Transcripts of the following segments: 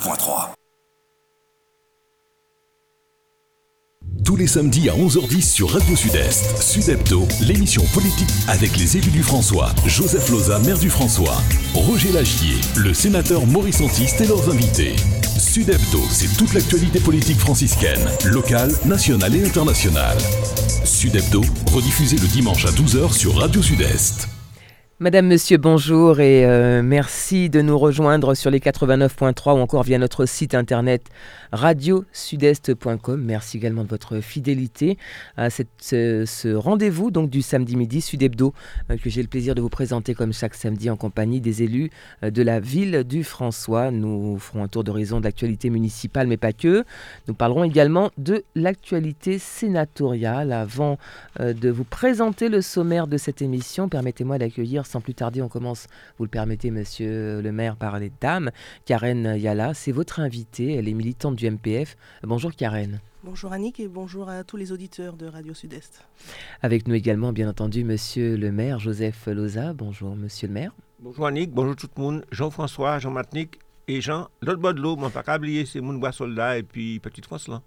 89.3. Tous les samedis à 11h10 sur Radio Sud-Est, Sud-Hebdo, l'émission politique avec les élus du François, Joseph Loza, maire du François, Roger Lagier, le sénateur Maurice Antiste et leurs invités. Sud-Hebdo, c'est toute l'actualité politique franciscaine, locale, nationale et internationale. Sud-Hebdo, rediffusé le dimanche à 12h sur Radio Sud-Est. Madame, Monsieur, bonjour et euh, merci de nous rejoindre sur les 89.3 ou encore via notre site internet radiosudest.com. Merci également de votre fidélité à ce, rendez-vous donc du samedi midi Sud Hebdo euh, que j'ai le plaisir de vous présenter comme chaque samedi en compagnie des élus euh, de la ville du François. Nous ferons un tour d'horizon de l'actualité municipale mais pas que. Nous parlerons également de l'actualité sénatoriale. Avant de vous présenter le sommaire de cette émission, permettez-moi d'accueillir sans plus tarder, on commence, vous le permettez, monsieur le maire, par les dames. Karen Yala, c'est votre invitée. Elle est militante du MPF. Bonjour Karen. Bonjour Annick et bonjour à tous les auditeurs de Radio Sud-Est. Avec nous également, bien entendu, monsieur le maire, Joseph Loza. Bonjour monsieur le maire. Bonjour Annick, bonjour tout le monde. Jean-François, Jean-Matnick et Jean. L'autre bord de l'eau, mon pas oublier, c'est mon bois soldat et puis Petite France là.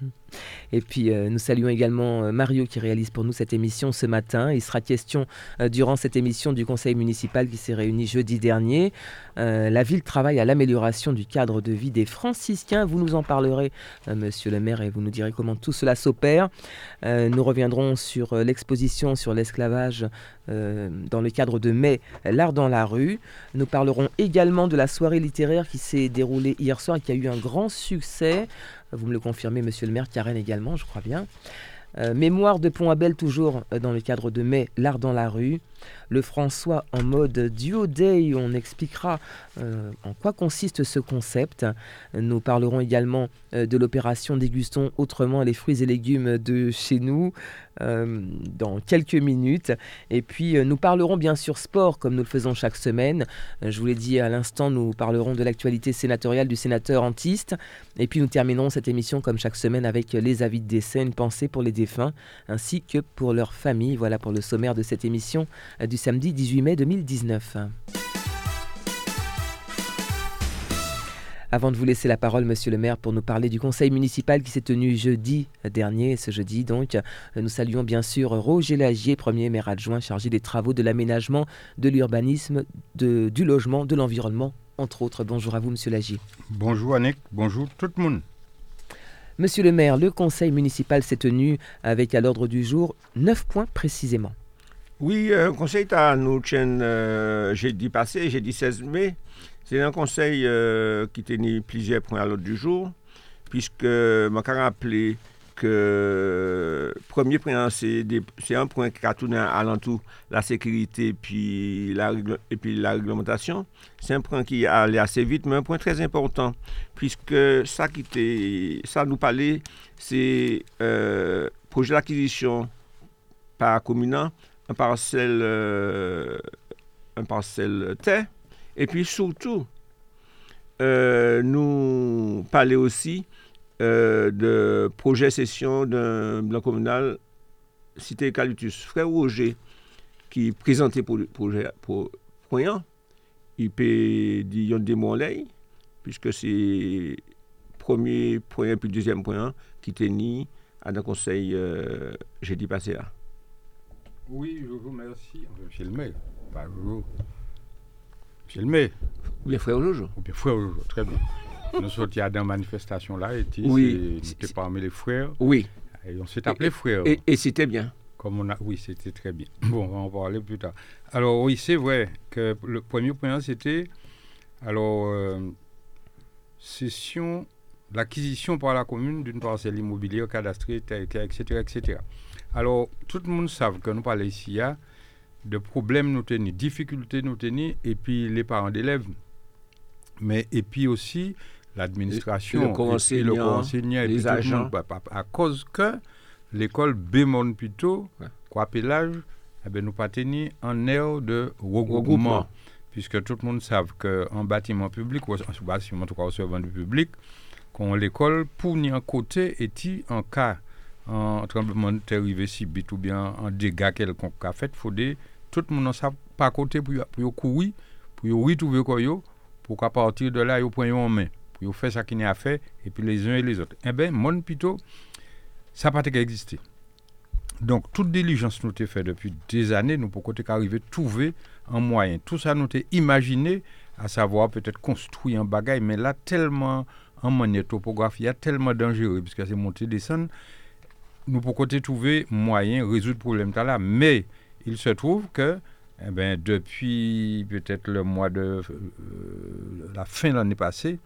Et puis euh, nous saluons également euh, Mario qui réalise pour nous cette émission ce matin. Il sera question euh, durant cette émission du conseil municipal qui s'est réuni jeudi dernier. la ville travaille à l'amélioration du cadre de vie des franciscains. Vous nous en parlerez, monsieur le maire, et vous nous direz comment tout cela s'opère. nous reviendrons sur l'exposition sur l'esclavage dans le cadre de mai, l'art dans la rue. Nous parlerons également de la soirée littéraire qui s'est déroulée hier soir et qui a eu un grand succès. Vous me le confirmez, monsieur le maire, Karen également, je crois bien. Euh, mémoire de Pont-Abel, toujours euh, dans le cadre de mai, l'art dans la rue. Le François en mode duo day, on expliquera euh, en quoi consiste ce concept. Nous parlerons également de l'opération Dégustons autrement les fruits et légumes de chez nous dans quelques minutes. Et puis nous parlerons bien sûr sport comme nous le faisons chaque semaine. je vous l'ai dit à l'instant, nous parlerons de l'actualité sénatoriale du sénateur Antiste. Et puis nous terminerons cette émission comme chaque semaine avec les avis de décès, une pensée pour les défunts ainsi que pour leurs familles. Voilà pour le sommaire de cette émission euh, du samedi 18 mai 2019. Avant de vous laisser la parole, monsieur le maire, pour nous parler du conseil municipal qui s'est tenu jeudi dernier, ce jeudi donc, nous saluons bien sûr Roger Lagier, premier maire adjoint chargé des travaux de l'aménagement, de l'urbanisme, du logement, de l'environnement, entre autres. Bonjour à vous, monsieur Lagier. Bonjour Annick, bonjour tout le monde. Monsieur le maire, le conseil municipal s'est tenu avec à l'ordre du jour neuf points précisément. Oui, un conseil à nous tient euh, jeudi passé, jeudi 16 mai. C'est un conseil euh, qui tenait plusieurs points à l'ordre du jour, puisque m'a rappelé que premier point, c'est un point qui a tourné alentour la sécurité puis la, et puis la réglementation. C'est un point qui allait assez vite, mais un point très important, puisque ça qui ça nous parlait, c'est euh, projet d'acquisition par communant, un parcelle, euh, un parcelle terre, et puis surtout, euh, nous parler aussi euh, de projet session d'un blanc communal cité Eucalyptus. Frère Roger, qui présentait pour le projet pour point, il peut dire des mots puisque c'est premier point puis deuxième point qui tenait à un conseil jeudi passé là. Oui, je vous remercie. Monsieur le maire, pas le maire. Ou bien frère Jojo. Ou bien frère Jojo, très bien. Nous sommes dans la manifestation là, et oui, c'était parmi les frères. Oui. Et on s'est appelé frère. Et, c'était bien. Comme on a, oui, c'était très bien. Bon, on va en parler plus tard. Alors oui, c'est vrai que le premier point c'était, alors, euh, cession, l'acquisition par la commune d'une parcelle immobilière cadastrée, etc., etc. Alors, tout le monde sait que nous parlons ici, il y a de problèmes nous tenir, difficultés nous tenir, et puis les parents d'élèves. Mais, et puis aussi, l'administration, le conseiller, les agents. à cause que l'école bémonde plutôt, quoi pelage, eh ben, nous pas tenir en air de regroupement. Puisque tout le monde sait qu'en bâtiment public, ou en bâtiment en du public, quand l'école, pour ni un côté, est en cas de terre arrivé si ou bien en dégâts quelconque a fait, il faut tout le monde ne pas côté pour, pour courir, pour retrouver quoi pour qu'à partir de là, ils prennent en main pour faire ça qui n'est à faire, et puis les uns et les autres. Eh bien, mon plutôt, ça n'a pas existé. Donc, toute diligence nous a fait depuis des années, nous pour côté arriver trouver un moyen. Tout ça nous a imaginé, à savoir peut-être construire un bagage, mais là, tellement en manière topographie, il y a tellement dangereux, puisque c'est monter, descendre, nous côté trouver moyen de résoudre le problème là. Mais il se trouve que eh ben, depuis peut-être le mois de euh, la fin de l'année passée,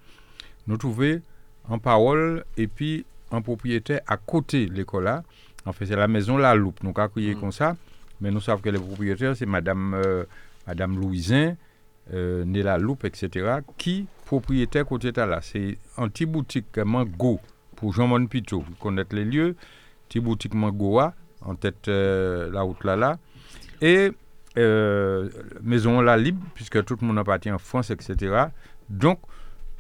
nous trouvons en parole et puis un propriétaire à côté de l'école là. En fait, c'est la maison La Loupe. Nous avons crié comme ça, mais nous savons que le propriétaire, c'est Madame, euh, Madame Louisin, euh, née La Loupe, etc., qui propriétaire côté là. C'est un petit boutique Mango pour Jean-Mon Pito, vous connaissez les lieux. Petit boutique Mangoa, en tête la route là là. Et euh, maison la libre, puisque tout le monde appartient en France, etc. Donc,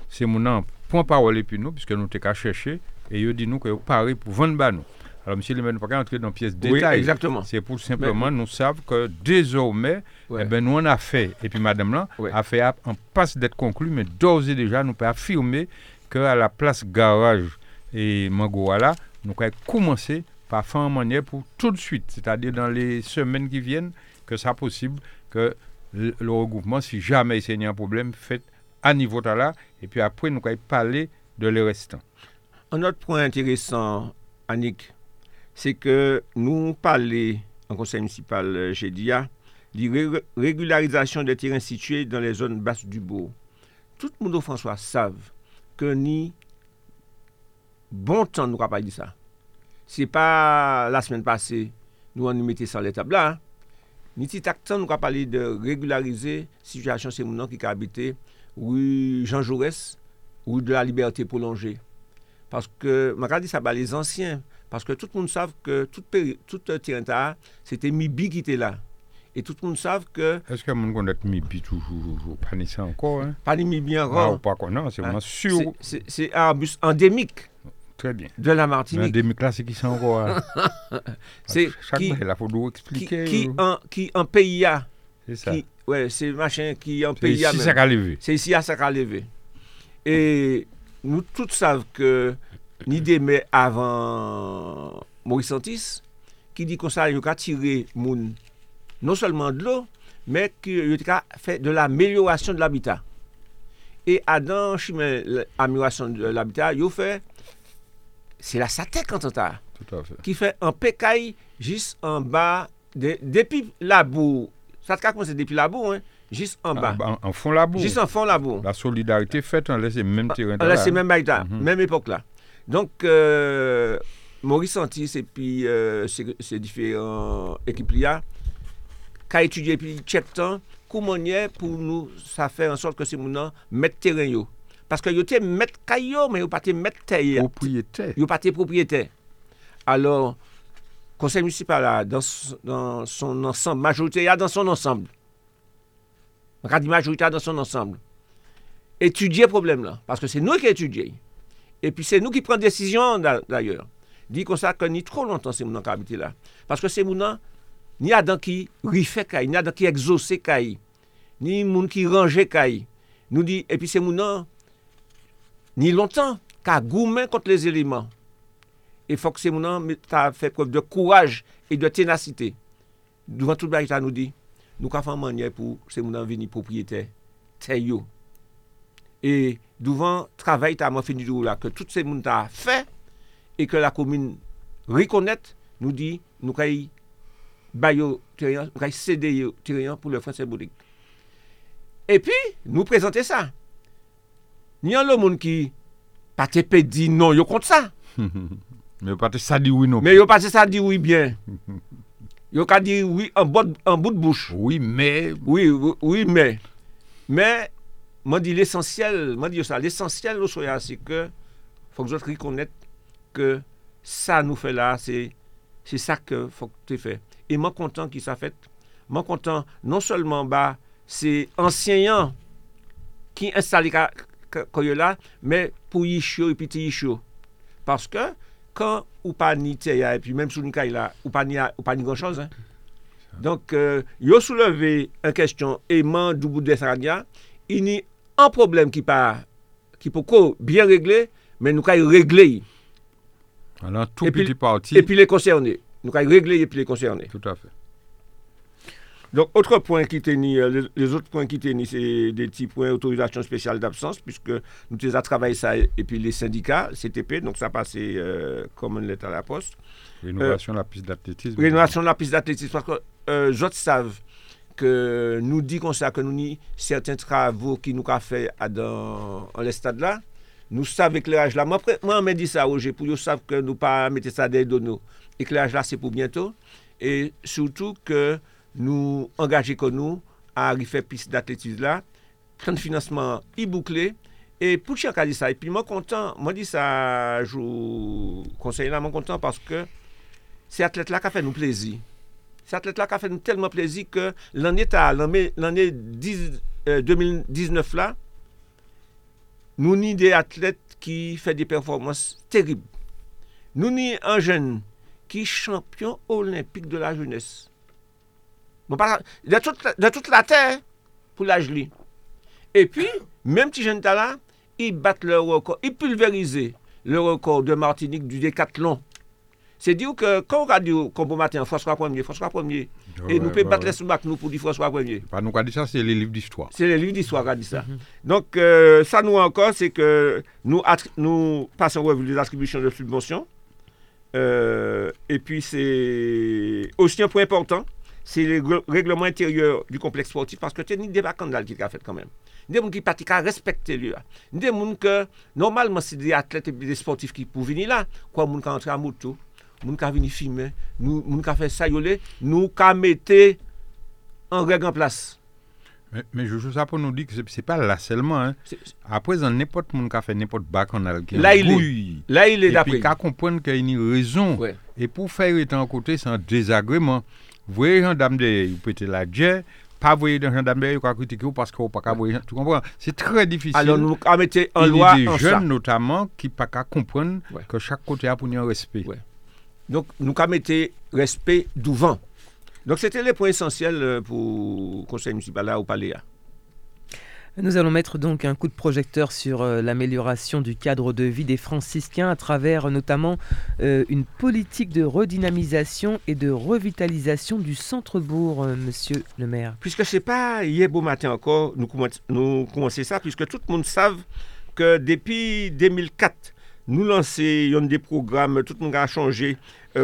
c'est mon point parole et puis nous, puisque nous t'es chercher, et il dit nous que Paris pour vendre nous. Alors, monsieur le maire, pas entrer dans pièce détail. exactement. C'est pour simplement nous savons que désormais, eh ben, nous on a fait, et puis madame là, a fait en passe d'être conclu, mais d'ores et déjà, nous pouvons affirmer qu'à la place garage et Mangoala, nous avons commencé par faire en manière pour tout de suite, c'est-à-dire dans les semaines qui viennent, que ça possible que le, regroupement, si jamais il y a un problème, fait à niveau de là, et puis après, nous allons parler de les restants. Un autre point intéressant, Annick, c'est que nous parlons en conseil municipal GDIA de régularisation des terrains situés dans les zones basses du bourg. Tout le monde, François, savent que ni bon tan nou kapay di sa. Se pa la semen pase, nou an nou mette san le tabla, ni ti tak tan nou kapay de regularize situasyon se mounan ki ka habite ou Jean Jaurès ou de la liberté prolongée. Paske, maka di sa ba les ansyen, paske tout moun sav ke tout, tout euh, tirenta, se te mi bi ki te la. Et tout moun sav ke... Eske moun kon det mi bi toujou, pani sa ankor? Pani mi bi ankor. Nan, ou pa kon nan, se moun sur... Se arbus endemik. Très bien. De la Martinique. Des classes qui sont quoi C'est qui il faut expliquer. Qui, en qui en pays a. C'est ça. Qui, ouais, c'est machin qui en pays a. C'est ici ça levé. C'est ici à ça levé. Et nous tous savons que ni des avant Maurice Santis qui dit qu'on ça il a tiré moun non seulement de l'eau mais qu'il a fait de l'amélioration de l'habitat. Et Adam chemin l'amélioration de l'habitat, il a fait c'est la SATEC en total. Tout à fait. Qui fait un pécaille juste en bas, de, depuis la boue. Ça te commencé depuis la boue, hein, juste en bas. Ah, en, en, en fond la boue. Juste en fond la boue. La solidarité faite en laissant même terrain. En laissant même bail mm -hmm. même époque là. Donc, euh, Maurice Santis et puis euh, ces différents équipes là, qui étudié depuis check temps, comment pour nous, ça fait en sorte que ces gens mettent terrain yo. Parce que yo te mettre caillou, mais yo pas te mettre terre. Propriétaire. Yo pas te propriétaire. Alors, conseil municipal dans, dans son ensemble, majorité dans son ensemble. On dit majorité dans son ensemble. Étudier le problème là. Parce que c'est nous qui étudions. Et puis c'est nous qui prenons décision d'ailleurs. Dit comme ça que ni trop longtemps c'est mon qui là. Parce que c'est mon ni Adam qui rifait caille, ni Adam qui exaucé caille, ni moun qui rangeait caille. Nous dit, et puis c'est mon ni lontan ka goumen kont les eleman. E fok se mounan ta fe pref de kouaj e de tenasite. Douvan tout bagita nou di, nou ka fan manye pou se mounan vini propriyete te yo. E douvan travay ta man fini djou la ke tout se moun ta fe e ke la komine rikonet nou di nou kay bayo terian, nou kay sede yo terian pou le franse boudik. E pi nou prezante sa. Ni an lo moun ki pati pe di non yo kont sa. Me yo pati sa di oui non. Me yo pati sa di oui bien. Yo ka di oui an bout bouche. Oui mais. Oui, oui mais. Mais, man di l'esensyel, man di yo sa, l'esensyel nou soya se ke, fok zot rikonet ke sa nou fe la, se sa ke fok te fe. E man kontan ki sa fet, man kontan non solman ba, se ansyenyan ki installe ka koyola, men pou yishyo epi te yishyo. Paske, kan ou pa ni te ya, epi menm sou ni kay la, ou pa ni, ni gon chose. Donk, euh, yo souleve an kestyon eman doubou de Sarania, ini an problem ki pa, ki pou ko bien regle, men nou kay regle yi. Alors, tout petit parti. Epi le konserne. Nou kay regle yi epi le konserne. Tout a fait. Donc, autre point qui ni, euh, les, autres points qui étaient ni, c'est des petits points autorisation spéciale d'absence, puisque nous avons travaillé ça, et puis les syndicats, CTP, donc ça passait euh, comme une lettre à la poste. Rénovation de la piste d'athlétisme. Rénovation de la piste d'athlétisme, parce que euh, les autres savent que nous dit comme ça, que nous ni certains travaux qui nous a fait à dans en les stades là, nous savons éclairage là. Moi, après- moi, on m'a dit ça, Roger, pour qu'ils savent que nous pas mettre ça dans nos Éclairage là, c'est pour bientôt. Et surtout que nou angaje kon nou a rife pis d'atletis la, plan financeman i boukle, e pou chak a di sa, e pi mwen kontan, mwen di sa, jou konsey la mwen kontan, paske se atlet la ka fe nou plezi. Se atlet la ka fe nou telman plezi ke l'anye ta, l'anye euh, 2019 la, nou ni de atlet ki fe de performans terib. Nou ni an jen ki champion olimpik de la jounesse. De, toute, la- de toute la terre pour l'âge li. Et puis, même petit jeune là, ils battent le record, ils pulvérisent le record de Martinique du décathlon. C'est dire que quand on regarde du combo matin, François Premier, François Premier, et nous pouvons battre les sous nous pour dire François Premier. Pas nous qu'a dit ça, c'est les livres d'histoire. C'est les livres d'histoire qui a dit ça. Donc, euh, ça nous encore, c'est que nous, attri- nous passons revue les attributions de subventions. Euh, et puis, c'est aussi un point important, c'est le règlement intérieur du complexe sportif parce que c'est ni des vacances qui a fait quand même. Des gens qui pratiquent à respecter lui. Des gens que, normalement, c'est des athlètes et des sportifs qui peuvent venir là, quoi, gens qui entrent à moto, gens qui viennent filmer, gens qui fait ça, nous qui mettons en règle en place. Mais, mais je joue ça pour nous dire que c'est pas là seulement. Hein. À présent, n'importe monde qui a fait n'importe bacchanal qui là, il est. là, il est d'après. Et puis, qu'à comprendre qu'il y a une raison. Ouais. Et pour faire être en côté c'est un désagrément, Vous voyez, un dame de, vous pétez la jet, pas voyez dans un dame de, vous critiquer parce que vous pas qu'à voir. Tu comprends? C'est très difficile. Alors, nous avons mis en loi des jeunes, notamment, qui pas qu'à comprendre que chaque côté a pour un respect. Donc, nous avons mis respect devant. Donc, c'était les points essentiels euh, pour le conseil municipal là, au palais. Nous allons mettre donc un coup de projecteur sur euh, l'amélioration du cadre de vie des franciscains à travers notamment euh, une politique de redynamisation et de revitalisation du centre-bourg, euh, monsieur le maire. Puisque ce n'est pas hier beau matin encore, nous commençons ça, puisque tout le monde savent que depuis 2004, nous lançons des programmes, tout le monde a changé,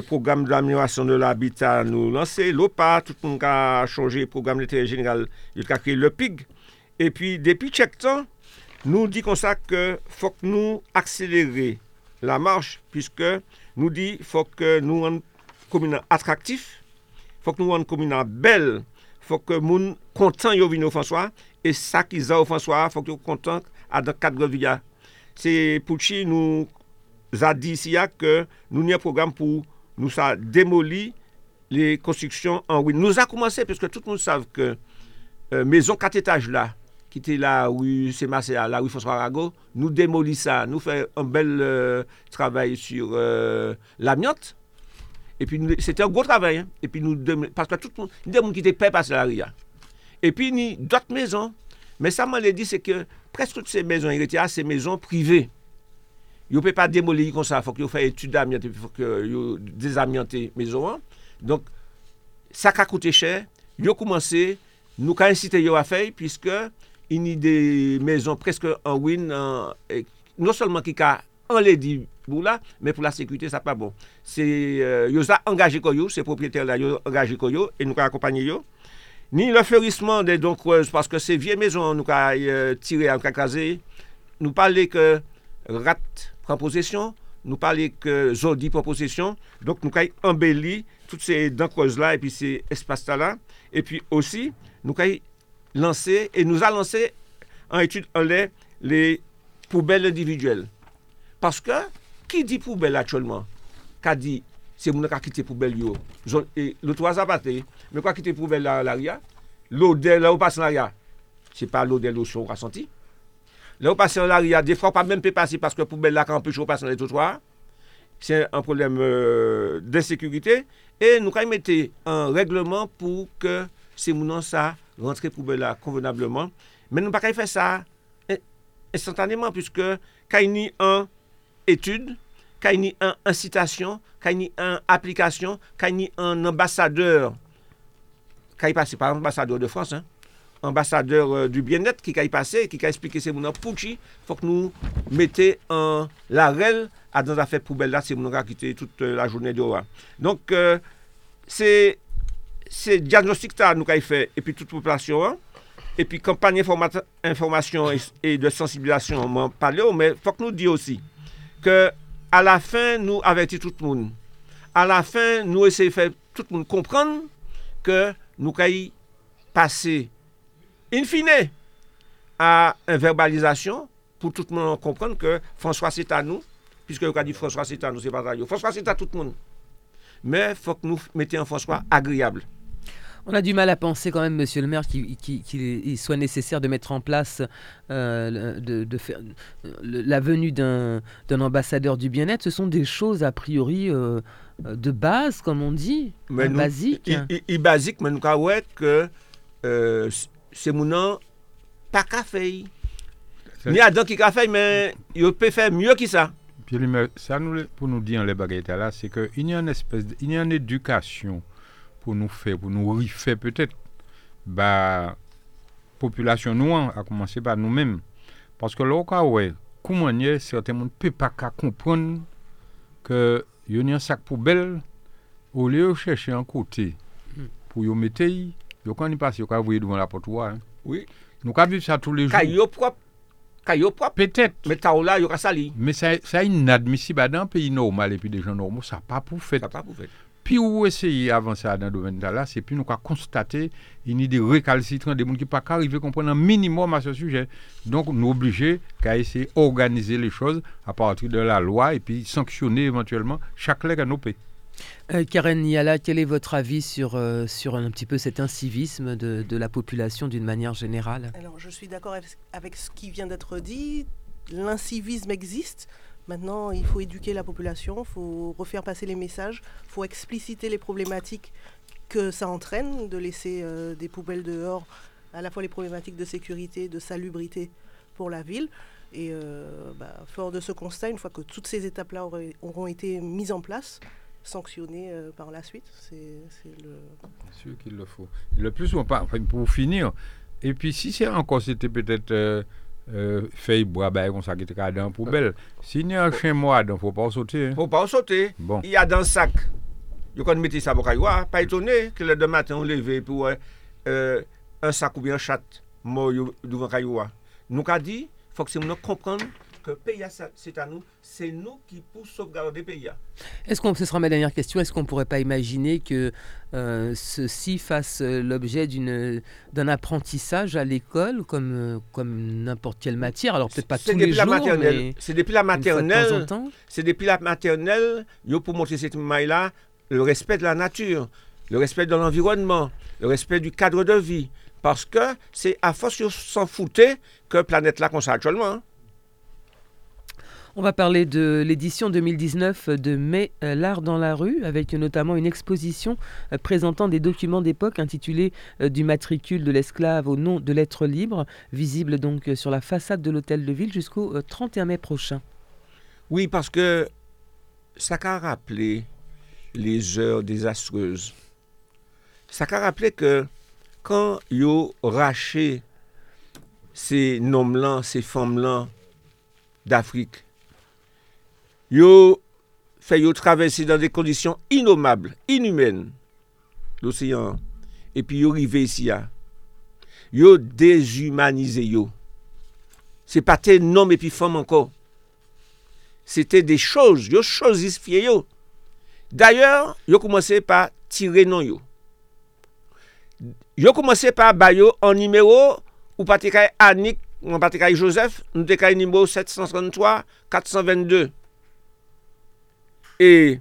programme d'amélioration de l'habitat, nous lançons l'OPA, tout le monde a changé, programme d'intérêt général, il a créé le PIG. Et puis, depuis chaque temps, nous dit comme ça que faut que nous accélérer la marche, puisque nous dit faut que nous rendons commune attractif, faut que nous rendons commune belle, faut que moun content yo vinn au François et ça qu'ils ont au François, faut que yo content à dans cadre via. C'est pour chi nous a dit ici là que nous avons un programme pour nous démolir les constructions en ruine. Nous a commencé parce que tout le monde savent que euh, maison 4 étages là qui était là où c'est la, là où François Arago, nous démolit ça, nous fait un bel euh, travail sur euh, l'amiante. Et puis c'était un gros travail. Hein. Et puis nous parce que tout le monde, des gens qui étaient payés la ria. Et puis ni d'autres maisons. Mais ça m'a dit c'est que presque toutes ces maisons héritières, ces maisons privées. Ils ne peuvent pas démolir comme ça, il faut qu'ils fassent études d'amiante, il faut qu'ils désamiantent les maisons. Hein. Donc, ça a coûté cher. Ils ont commencé, nous avons incité à faire, puisque ini de mezon preske an win, an, euh, non solman ki ka an le di bou la, men pou la sekwite sa pa bon. Se euh, yo za angaje koyo, se propriété la yo angaje koyo, e nou ka akopanyi yo. Ni le ferisman de don kreuz, paske se vie mezon nou ka euh, tire an kakaze, nou pale ke rat pran posesyon, nou pale ke zodi pran posesyon, donk nou ka embelli tout se don kreuz la, epi se espasta la, epi osi nou ka lancé et nous a lancé en étude en lait les poubelles individuelles. Parce que, qui dit poubelle actuellement? Qu'a dit, c'est mon qui a quitté poubelle Et le toit a batté. Mais quoi quitter poubelle là, là, l'odeur là où passe là, c'est pas l'odeur lotion qu'on a senti. Là où passe là, des fois pas même peut passer parce que poubelle là, quand on peut passer dans les trottoirs. C'est un problème euh, d'insécurité. Et nous avons mis un règlement pour que se mounan sa rentre poube la konvenableman. Men nou pa kay fè sa instantaneman pwiske kay ni an etude, kay ni an incitasyon, kay ni an aplikasyon, kay ni an ambasadeur. Kay pase par ambasadeur de France, hein? ambasadeur euh, du bien-être ki ka y pase, ki ka explike se mounan pou ki fok nou mette an la rel a dan zafè poubel la se mounan ka kite tout euh, la jounè do wa. Donk, euh, se se diagnostik ta nou kay fè, epi tout populasyon an, epi kampanye informasyon e, e de sensibilasyon man pale ou, men fòk nou di osi, ke a la fin nou averti tout moun. A la fin nou esè fè tout moun kompran ke nou kay pase in fine a un verbalizasyon pou tout moun kompran ke François c'est à nous, puisque yo ka di François c'est à nous, c'est pas à yo. François c'est à tout moun. Men fòk nou mette an François agriable. On a du mal à penser quand même, Monsieur le maire, qu'il soit nécessaire de mettre en place euh, de, faire, la venue d'un ambassadeur du bien-être. Ce sont des choses a priori euh, de base, comme on dit, mais basique. Il, basique, mais nous avons que euh, c'est mon nom pas café. Il y a d'autres qui café, mais il peut faire mieux que ça. Puis, ça nous, pour nous dire les baguettes là, c'est qu'il y a une espèce, il y a une éducation pou nou fè, pou nou rifè pètèt, ba, populasyon nou an, a komanse ba nou mèm. Paske lò ka wè, koumanye, sète moun pe pa ka kompron ke yon yon sak poubel, ou lè yo chèche an kote, pou yo metey, yo kan ni pase, yo ka vwe devon la potwa. Oui. Nou ka viv sa tou le jou. Ka yo prop. Ka yo prop. Petèt. Met ta ou la, yo ka sali. Me sa, sa inadmisi ba dan peyi normal, epi de jan normal, sa pa pou fèt. Sa pa pou fèt. Puis où essayer d'avancer dans le domaine là, c'est puis nous avons constaté une idée récalcitrante des gens qui pas arriver à comprendre un minimum à ce sujet. Donc nous obligés qu'à essayer d'organiser les choses à partir de la loi et puis sanctionner éventuellement chaque leg à nos pays. Euh, Karen Niala, quel est votre avis sur, euh, sur un petit peu cet incivisme de, de la population d'une manière générale? Alors, je suis d'accord avec, ce qui vient d'être dit. L'incivisme existe. Maintenant, il faut éduquer la population, il faut refaire passer les messages, il faut expliciter les problématiques que ça entraîne de laisser euh, des poubelles dehors, à la fois les problématiques de sécurité, de salubrité pour la ville. Et bah, fort de ce constat, une fois que toutes ces étapes-là auront été mises en place, sanctionner euh, par la suite. C'est le. sûr qu'il le faut. Le plus souvent, pas, pour finir, et puis si c'est encore, c'était peut-être Euh, fey bwa bay kon sa ki te ka dan poubel Si ni an chen mwa dan, fwo pa ou sote Fwo pa ou sote, bon. y a dan sak Yo kon meti sa bokay. Wa Pa etone ke le de maten ou leve pou euh, euh An sak ou bien chat Mou yo duvan kay wa Nou ka di, fok se moun an komprende que pays, c'est à nous, c'est nous qui pour sauvegarder pays. Est-ce qu'on, ce sera ma dernière question, est-ce qu'on ne pourrait pas imaginer que euh, ceci fasse euh, l'objet d'une, d'un apprentissage à l'école, comme, euh, comme n'importe quelle matière? Alors peut-être pas tous les jours, mais C'est depuis la maternelle, c'est depuis la maternelle, pour montrer cette maille-là, le respect de la nature, le respect de l'environnement, le respect du cadre de vie. Parce que c'est à force de s'en foutre que planète là qu'on actuellement. Hein. On va parler de l'édition 2019 de Mai euh, l'art dans la rue, avec notamment une exposition euh, présentant des documents d'époque intitulés euh, Du matricule de l'esclave au nom de l'être libre, visible donc sur la façade de l'hôtel de ville jusqu'au 31 mai prochain. Oui, parce que ça a rappelé les heures désastreuses. Ça a rappelé que quand yo raché ces noms-là, ces femmes-là d'Afrique, yo fait yo traverser dans des conditions innommables, inhumaines l'océan et puis yo arrivé ici à yo déshumanisé yo. C'est pas tes homme et puis femme encore. C'était des choses, yo choses yo. D'ailleurs, yo commencé par tirer non yo. Yo commencé par bayo en numéro ou pas Annick, ou pas Joseph, nous te numéro 733 422. E,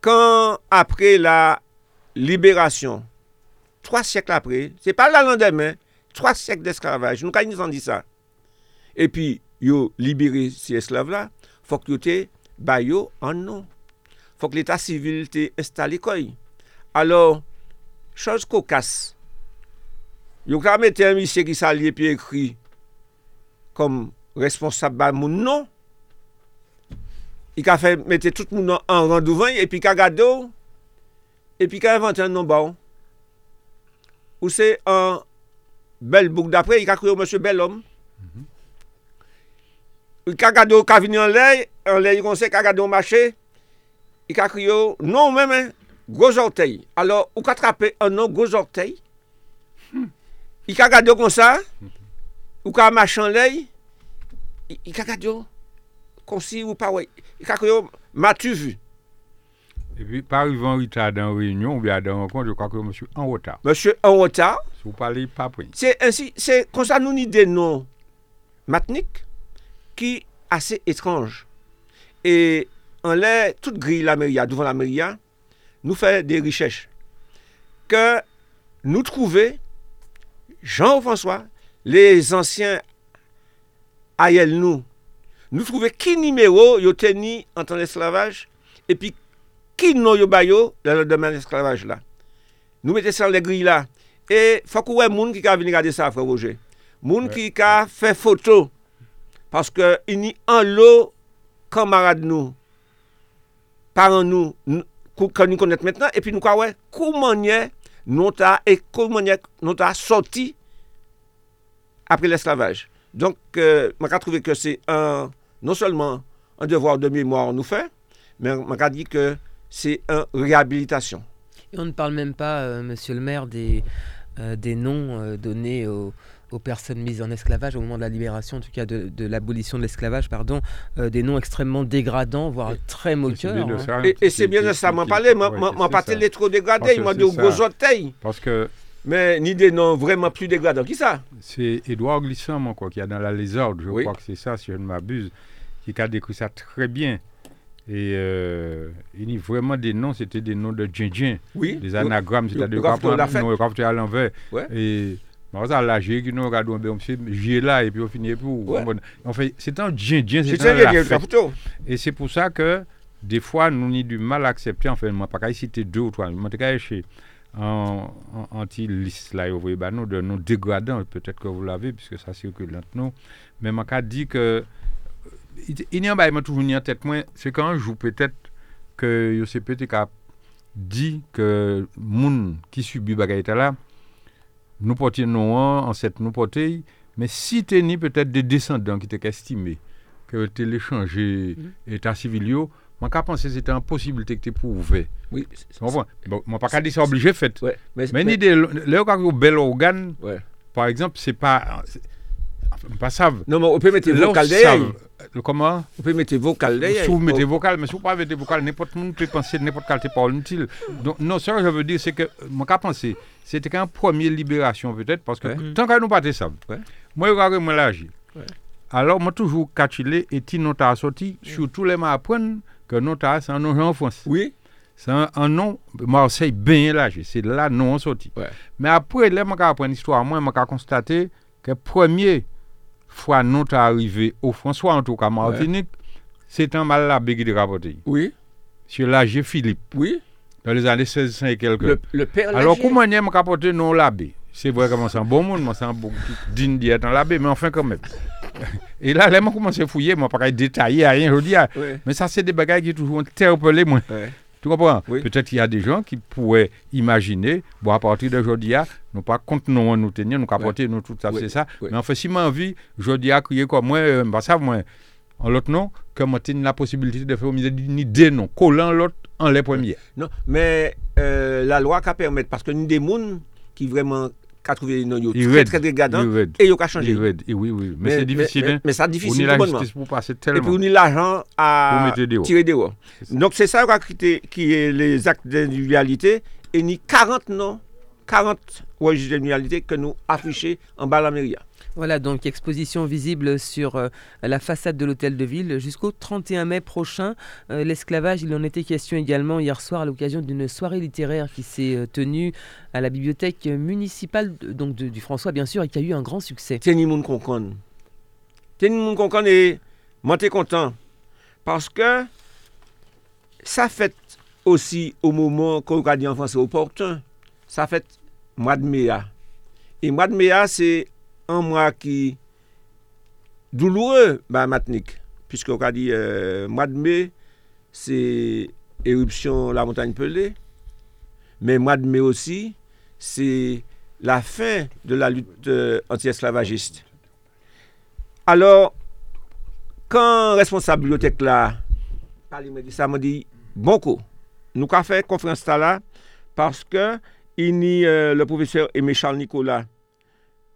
kan apre la liberasyon, 3 sèk apre, se pa la lan demè, 3 sèk d'eskravaj, nou kanyi san di sa. E pi, yo libere si eslav la, fok yo te bayo an nou. Fok l'Etat sivil te installe koy. Alors, chos kokas, yo kame te emisye ki sa liye pi ekri, kom responsab ba moun nou, I ka fè mette tout moun an randouvan, epi ka gade ou, epi ka inventè an nan ba ou. Ou se an bel bouk dapre, i ka kwe ou monsye bel om. Mm -hmm. I ka gade ou ka vini an lè, an lè yi konse ka gade ou mache, i ka kwe ou, non mè mè, goz ortey. Alors, ou ka trape an nan goz ortey, mm. i ka gade ou konsa, ou ka mache an lè, i ka gade ou, comme si ou pas ouais. M'as-tu vu? Et puis, par arrivant en retard dans une réunion ou bien dans une rencontre, je crois que monsieur en retard. Monsieur en retard? Si vous parlez pas pris. C'est ainsi, c'est comme ça nous avons des noms matniques qui assez étranges. Et en l'air, toute grille la mairie, devant la mairie, nous fait des recherches. Que nous trouvons, Jean-François, les anciens aïeux nous, nou trouve ki nimeyo yo teni an tan esklavaj, epi ki nou yo bayo la lor deman esklavaj la. Nou mette san le gri la, e fakou wè moun ki ka vini gade sa, frè Roger. Moun ki ka fè foto, paske ini an lo kamarad nou, paran nou, kan nou konet maintenant, epi nou ka wè koumanye nou ta, e koumanye nou ta soti apre l'esklavaj. Donc, euh, je trouvé que c'est un, non seulement un devoir de mémoire nous fait, mais je dit que c'est une réhabilitation. Et on ne parle même pas, euh, monsieur le maire, des, euh, des noms euh, donnés aux, aux personnes mises en esclavage au moment de la libération, en tout cas de, de l'abolition de l'esclavage, pardon, euh, des noms extrêmement dégradants, voire très moqueurs. hein. Et, et c'est bien de ça, m'en parler, m'en ça. les trop dégradés, c'est de ça. gros orteils, Parce que mais ni des noms vraiment plus dégradants. Qui ça? C'est Édouard Glissant, moi, quoi, qui a dans la lézarde, je Oui. crois que c'est ça, si je ne m'abuse, qui a décrit ça très bien. Et euh, il y a vraiment des noms, c'était des noms de djindjin, Oui. des anagrammes, c'est-à-dire qu'on à l'envers. Ouais. Et bon, ça, là, j'ai qui nous regarde, on j'ai là, et puis on finit pour. Ouais. En fait, c'est un djindjin, C'est c'est un la. Et c'est pour ça que des fois, nous avons du mal à accepter, enfin, moi, pas qu'à citer deux ou trois, moi, je chez en en- anti-liste là, vous voyez, bah, nous, de nous dégradant, peut-être que vous l'avez, puisque ça circule entre nous. Mais mon cas dit que, euh, il n'y a pas toujours ni en tête, moi, c'est quand je joue peut-être que Yosef Petit a dit que moun qui subit bagaïta là, nous portions nous en, cette nous portons, mais si t'es peut-être des descendants qui étaient estimés, que tu l'échangé mm-hmm. état civil, moi qu'à penser c'était une possibilité que tu pouvais. Oui. Bon, moi pas qu'à dire c'est obligé fait. Ouais. Mais, Mais ni des les cas bel organe, Ouais. par exemple, c'est pas pas savent. Non, mais on peut mettre Là, vocal savent, derrière. Comment? On peut mettre vocal derrière. Si vous mettez vocal, mais si vous ne mettez pas vocal, n'importe qui peut penser n'importe quelle parole inutile. Donc, non, ce que je veux dire, c'est que, moi, qu'à penser, c'était qu'une première libération, peut-être, parce que Ouais. tant que nous pas ça, Ouais. moi, je regarde moi l'âge. Ouais. Alors, moi, toujours catchilé et ti non t'as sorti, surtout les m'a apprendre que nous avons, c'est un nom en France. Oui. C'est un, un, nom, Marseille bien élargi. C'est là nous on sorti. Ouais. Mais après, là, je apprendre l'histoire, moi, je constaté que premier fois nous sommes arrivé au François, en tout cas Martinique, ouais. c'est un mal la bégué de Rapoté. Oui. Sur l'âge Philippe. Oui. Dans les années 1600 et quelques. Le, le père Lagier. Alors, comment on a apporté non l'abbé C'est vrai que moi, c'est un bon monde, moi, c'est un bon digne d'être dans l'abbé, mais enfin, quand même. Et là, là, moi, commencé à fouiller, moi, pas détailler, rien, je dis. ah. Mais ça, c'est des bagages qui toujours interpellé, moi. Tu comprends? Oui. Peut-être qu'il y a des gens qui pourraient imaginer, bon, à partir d'aujourd'hui, ah, nous pas compte nous nous tenir, nous capoter, nous tout ça, c'est ça. Mais en fait, si moi envie, aujourd'hui, à crier comme moi, euh, bah, ça, moi, en l'autre nom, que moi, j'ai la possibilité de faire une idée, non, collant l'autre en les premiers. Non, mais euh, la loi qui permet, parce que nous des gens qui vraiment qui trouvé non yo Il très très raide. et ils ont changé. Oui, oui. Mais, c'est difficile, mais, hein. ça difficile tout bonnement. pour passer Et puis tellement. on a l'argent à dehors. tirer dehors. C'est ça. Donc c'est ça qui est les actes d'individualité et ni 40 noms, 40 registres d'individualité que nous affichons en bas de la mairie. Voilà, donc exposition visible sur euh, la façade de l'hôtel de ville jusqu'au 31 mai prochain. Euh, L'esclavage, il en était question également hier soir à l'occasion d'une soirée littéraire qui s'est euh, tenue à la bibliothèque municipale donc du François, bien sûr, et qui a eu un grand succès. C'est ni moun comprendre. C'est ni moun comprendre et content. Parce que ça fait aussi au moment qu'on dit en français opportun, ça fait mois de mai. Et mois de mai, c'est an mwa ki douloure ba Matnik. Piske ou ka di euh, mwa de me, se erupsyon la montagne pelé. Men mwa de me osi, se la fin de la lutte euh, anti-esclavagiste. Alors, kan responsable bibliotek la, pali mwen di sa, mwen di, bonko, nou ka fe konferans ta la, paske, ini euh, le professeur Aimé Charles Nicolas,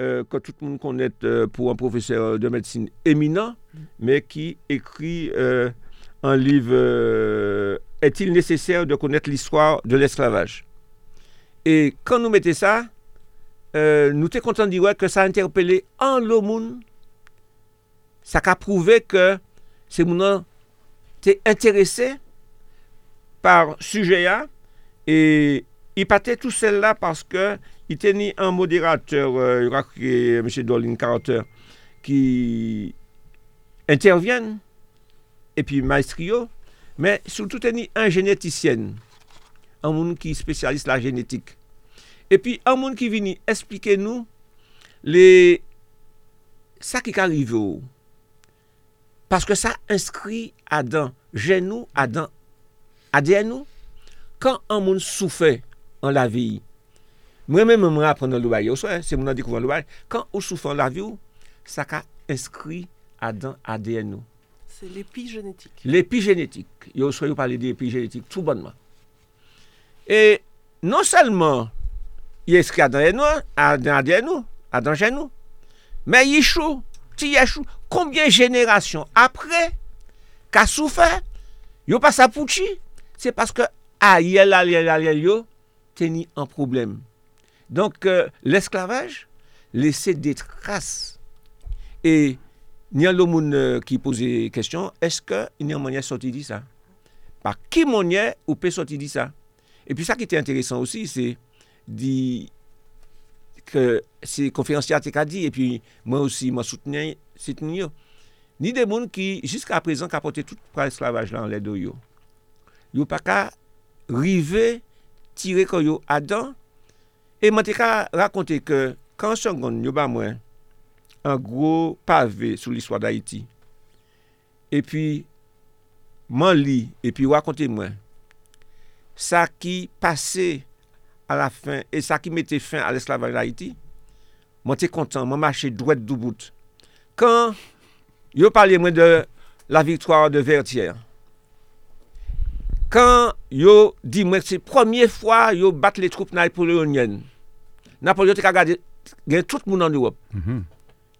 euh, que tout le monde connaît euh, pour un professeur de médecine éminent, mais qui écrit euh, un livre Est-il nécessaire de connaître l'histoire de l'esclavage? Et quand nous mettons ça, nous sommes contents de dire que ça a interpellé en monde. Ça a prouvé que ces gens étaient intéressés par sujet et il partait tout seul là parce que Il tenait un modérateur, euh, je crois que M. Dolin Carter, qui interviennent, et puis maestrio, mais surtout tenait un généticien, un monde qui spécialiste la génétique. Et puis un monde qui vient expliquer nous les... ça qui arrive. Parce que ça inscrit à dans genou, à dans ADN nous, quand un monde souffre en la vie, Mwen men mwen apren nan louay yo, so, eh, se mwen nan dikouvan louay, kan ou soufan la vi ou, sa ka inskri adan ADN nou. Se l'epigenetik. L'epigenetik. Yo so yo pale di epigenetik tout bonman. E non selman yi inskri adan ADN nou, adan gen nou, men yi chou, ti yi chou, konbyen jenerasyon apre, ka soufer, yo pa sa pouchi, se paske a yel al yel al yel yo, teni an probleme. Donc, euh, l'esclavage laissait des traces. Et il y a euh, qui pose des questions, est-ce qu'il y a moyen de sortir de ça Par qui moyen ou peut sortir de ça Et puis ça qui était intéressant aussi, c'est dit que ces conférenciers a dit, et puis moi aussi, moi soutenu, soutenu ni des gens qui, jusqu'à présent, qui apporté tout l'esclavage là en l'aide yo. Yo pas qu'à river, tirer Adam. E mwen te ka rakonte ke kan changon nyo ba mwen an gro pave sou liswa da iti. E pi man li, e pi wakonte mwen. Sa ki pase a la fin, e sa ki mette fin al eslavaj da iti, mwen te kontan, mwen mache dwet dubout. Kan yo pale mwen de la viktoar de Vertière, kan yo di mwen se premier fwa yo bat le troupe napoleonienne, Napolyon te ka gade gen tout moun an Europe. Mm -hmm.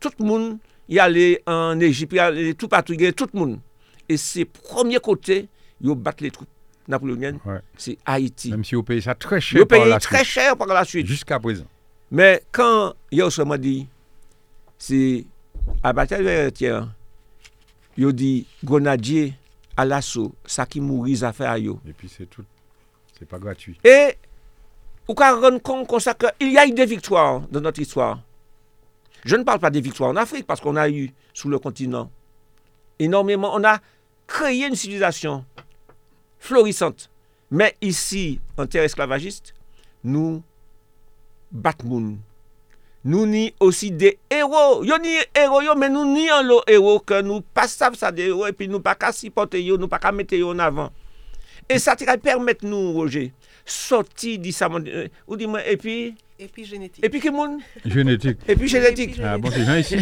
Tout moun yale an Egypt, yale tout patou, gen tout moun. E se promye kote, yo bat le troupe napolyonienne, ouais. se Haiti. Mem si yo paye sa tre chèr par la suite. Yo paye tre chèr par la suite. Juska prezant. Men, kan yo seman di, se abatel veretier, yo di Grenadier, Alasso, sa ki mouri zafè a yo. E pi se tout, se pa gratuit. E, vous pouvez rendre compte qu'il y a eu des victoires dans notre histoire. Je ne parle pas des victoires en Afrique parce qu'on a eu sous le continent énormément. On a créé une civilisation florissante. Mais ici, en terre esclavagiste, nous battons. Nous ni aussi des héros. Yo ni héros, mais nous ni en héros que nous pas savons ça des héros et puis nous pas qu'à supporter nous pas qu'à mettre en avant. Et ça te permettre nous, Roger, sortir de ça. euh, Ou dis-moi, et puis, Épigénétique. et puis, qui monde Génétique. Et puis génétique. Épigénétique. Ah bon, c'est bien ici.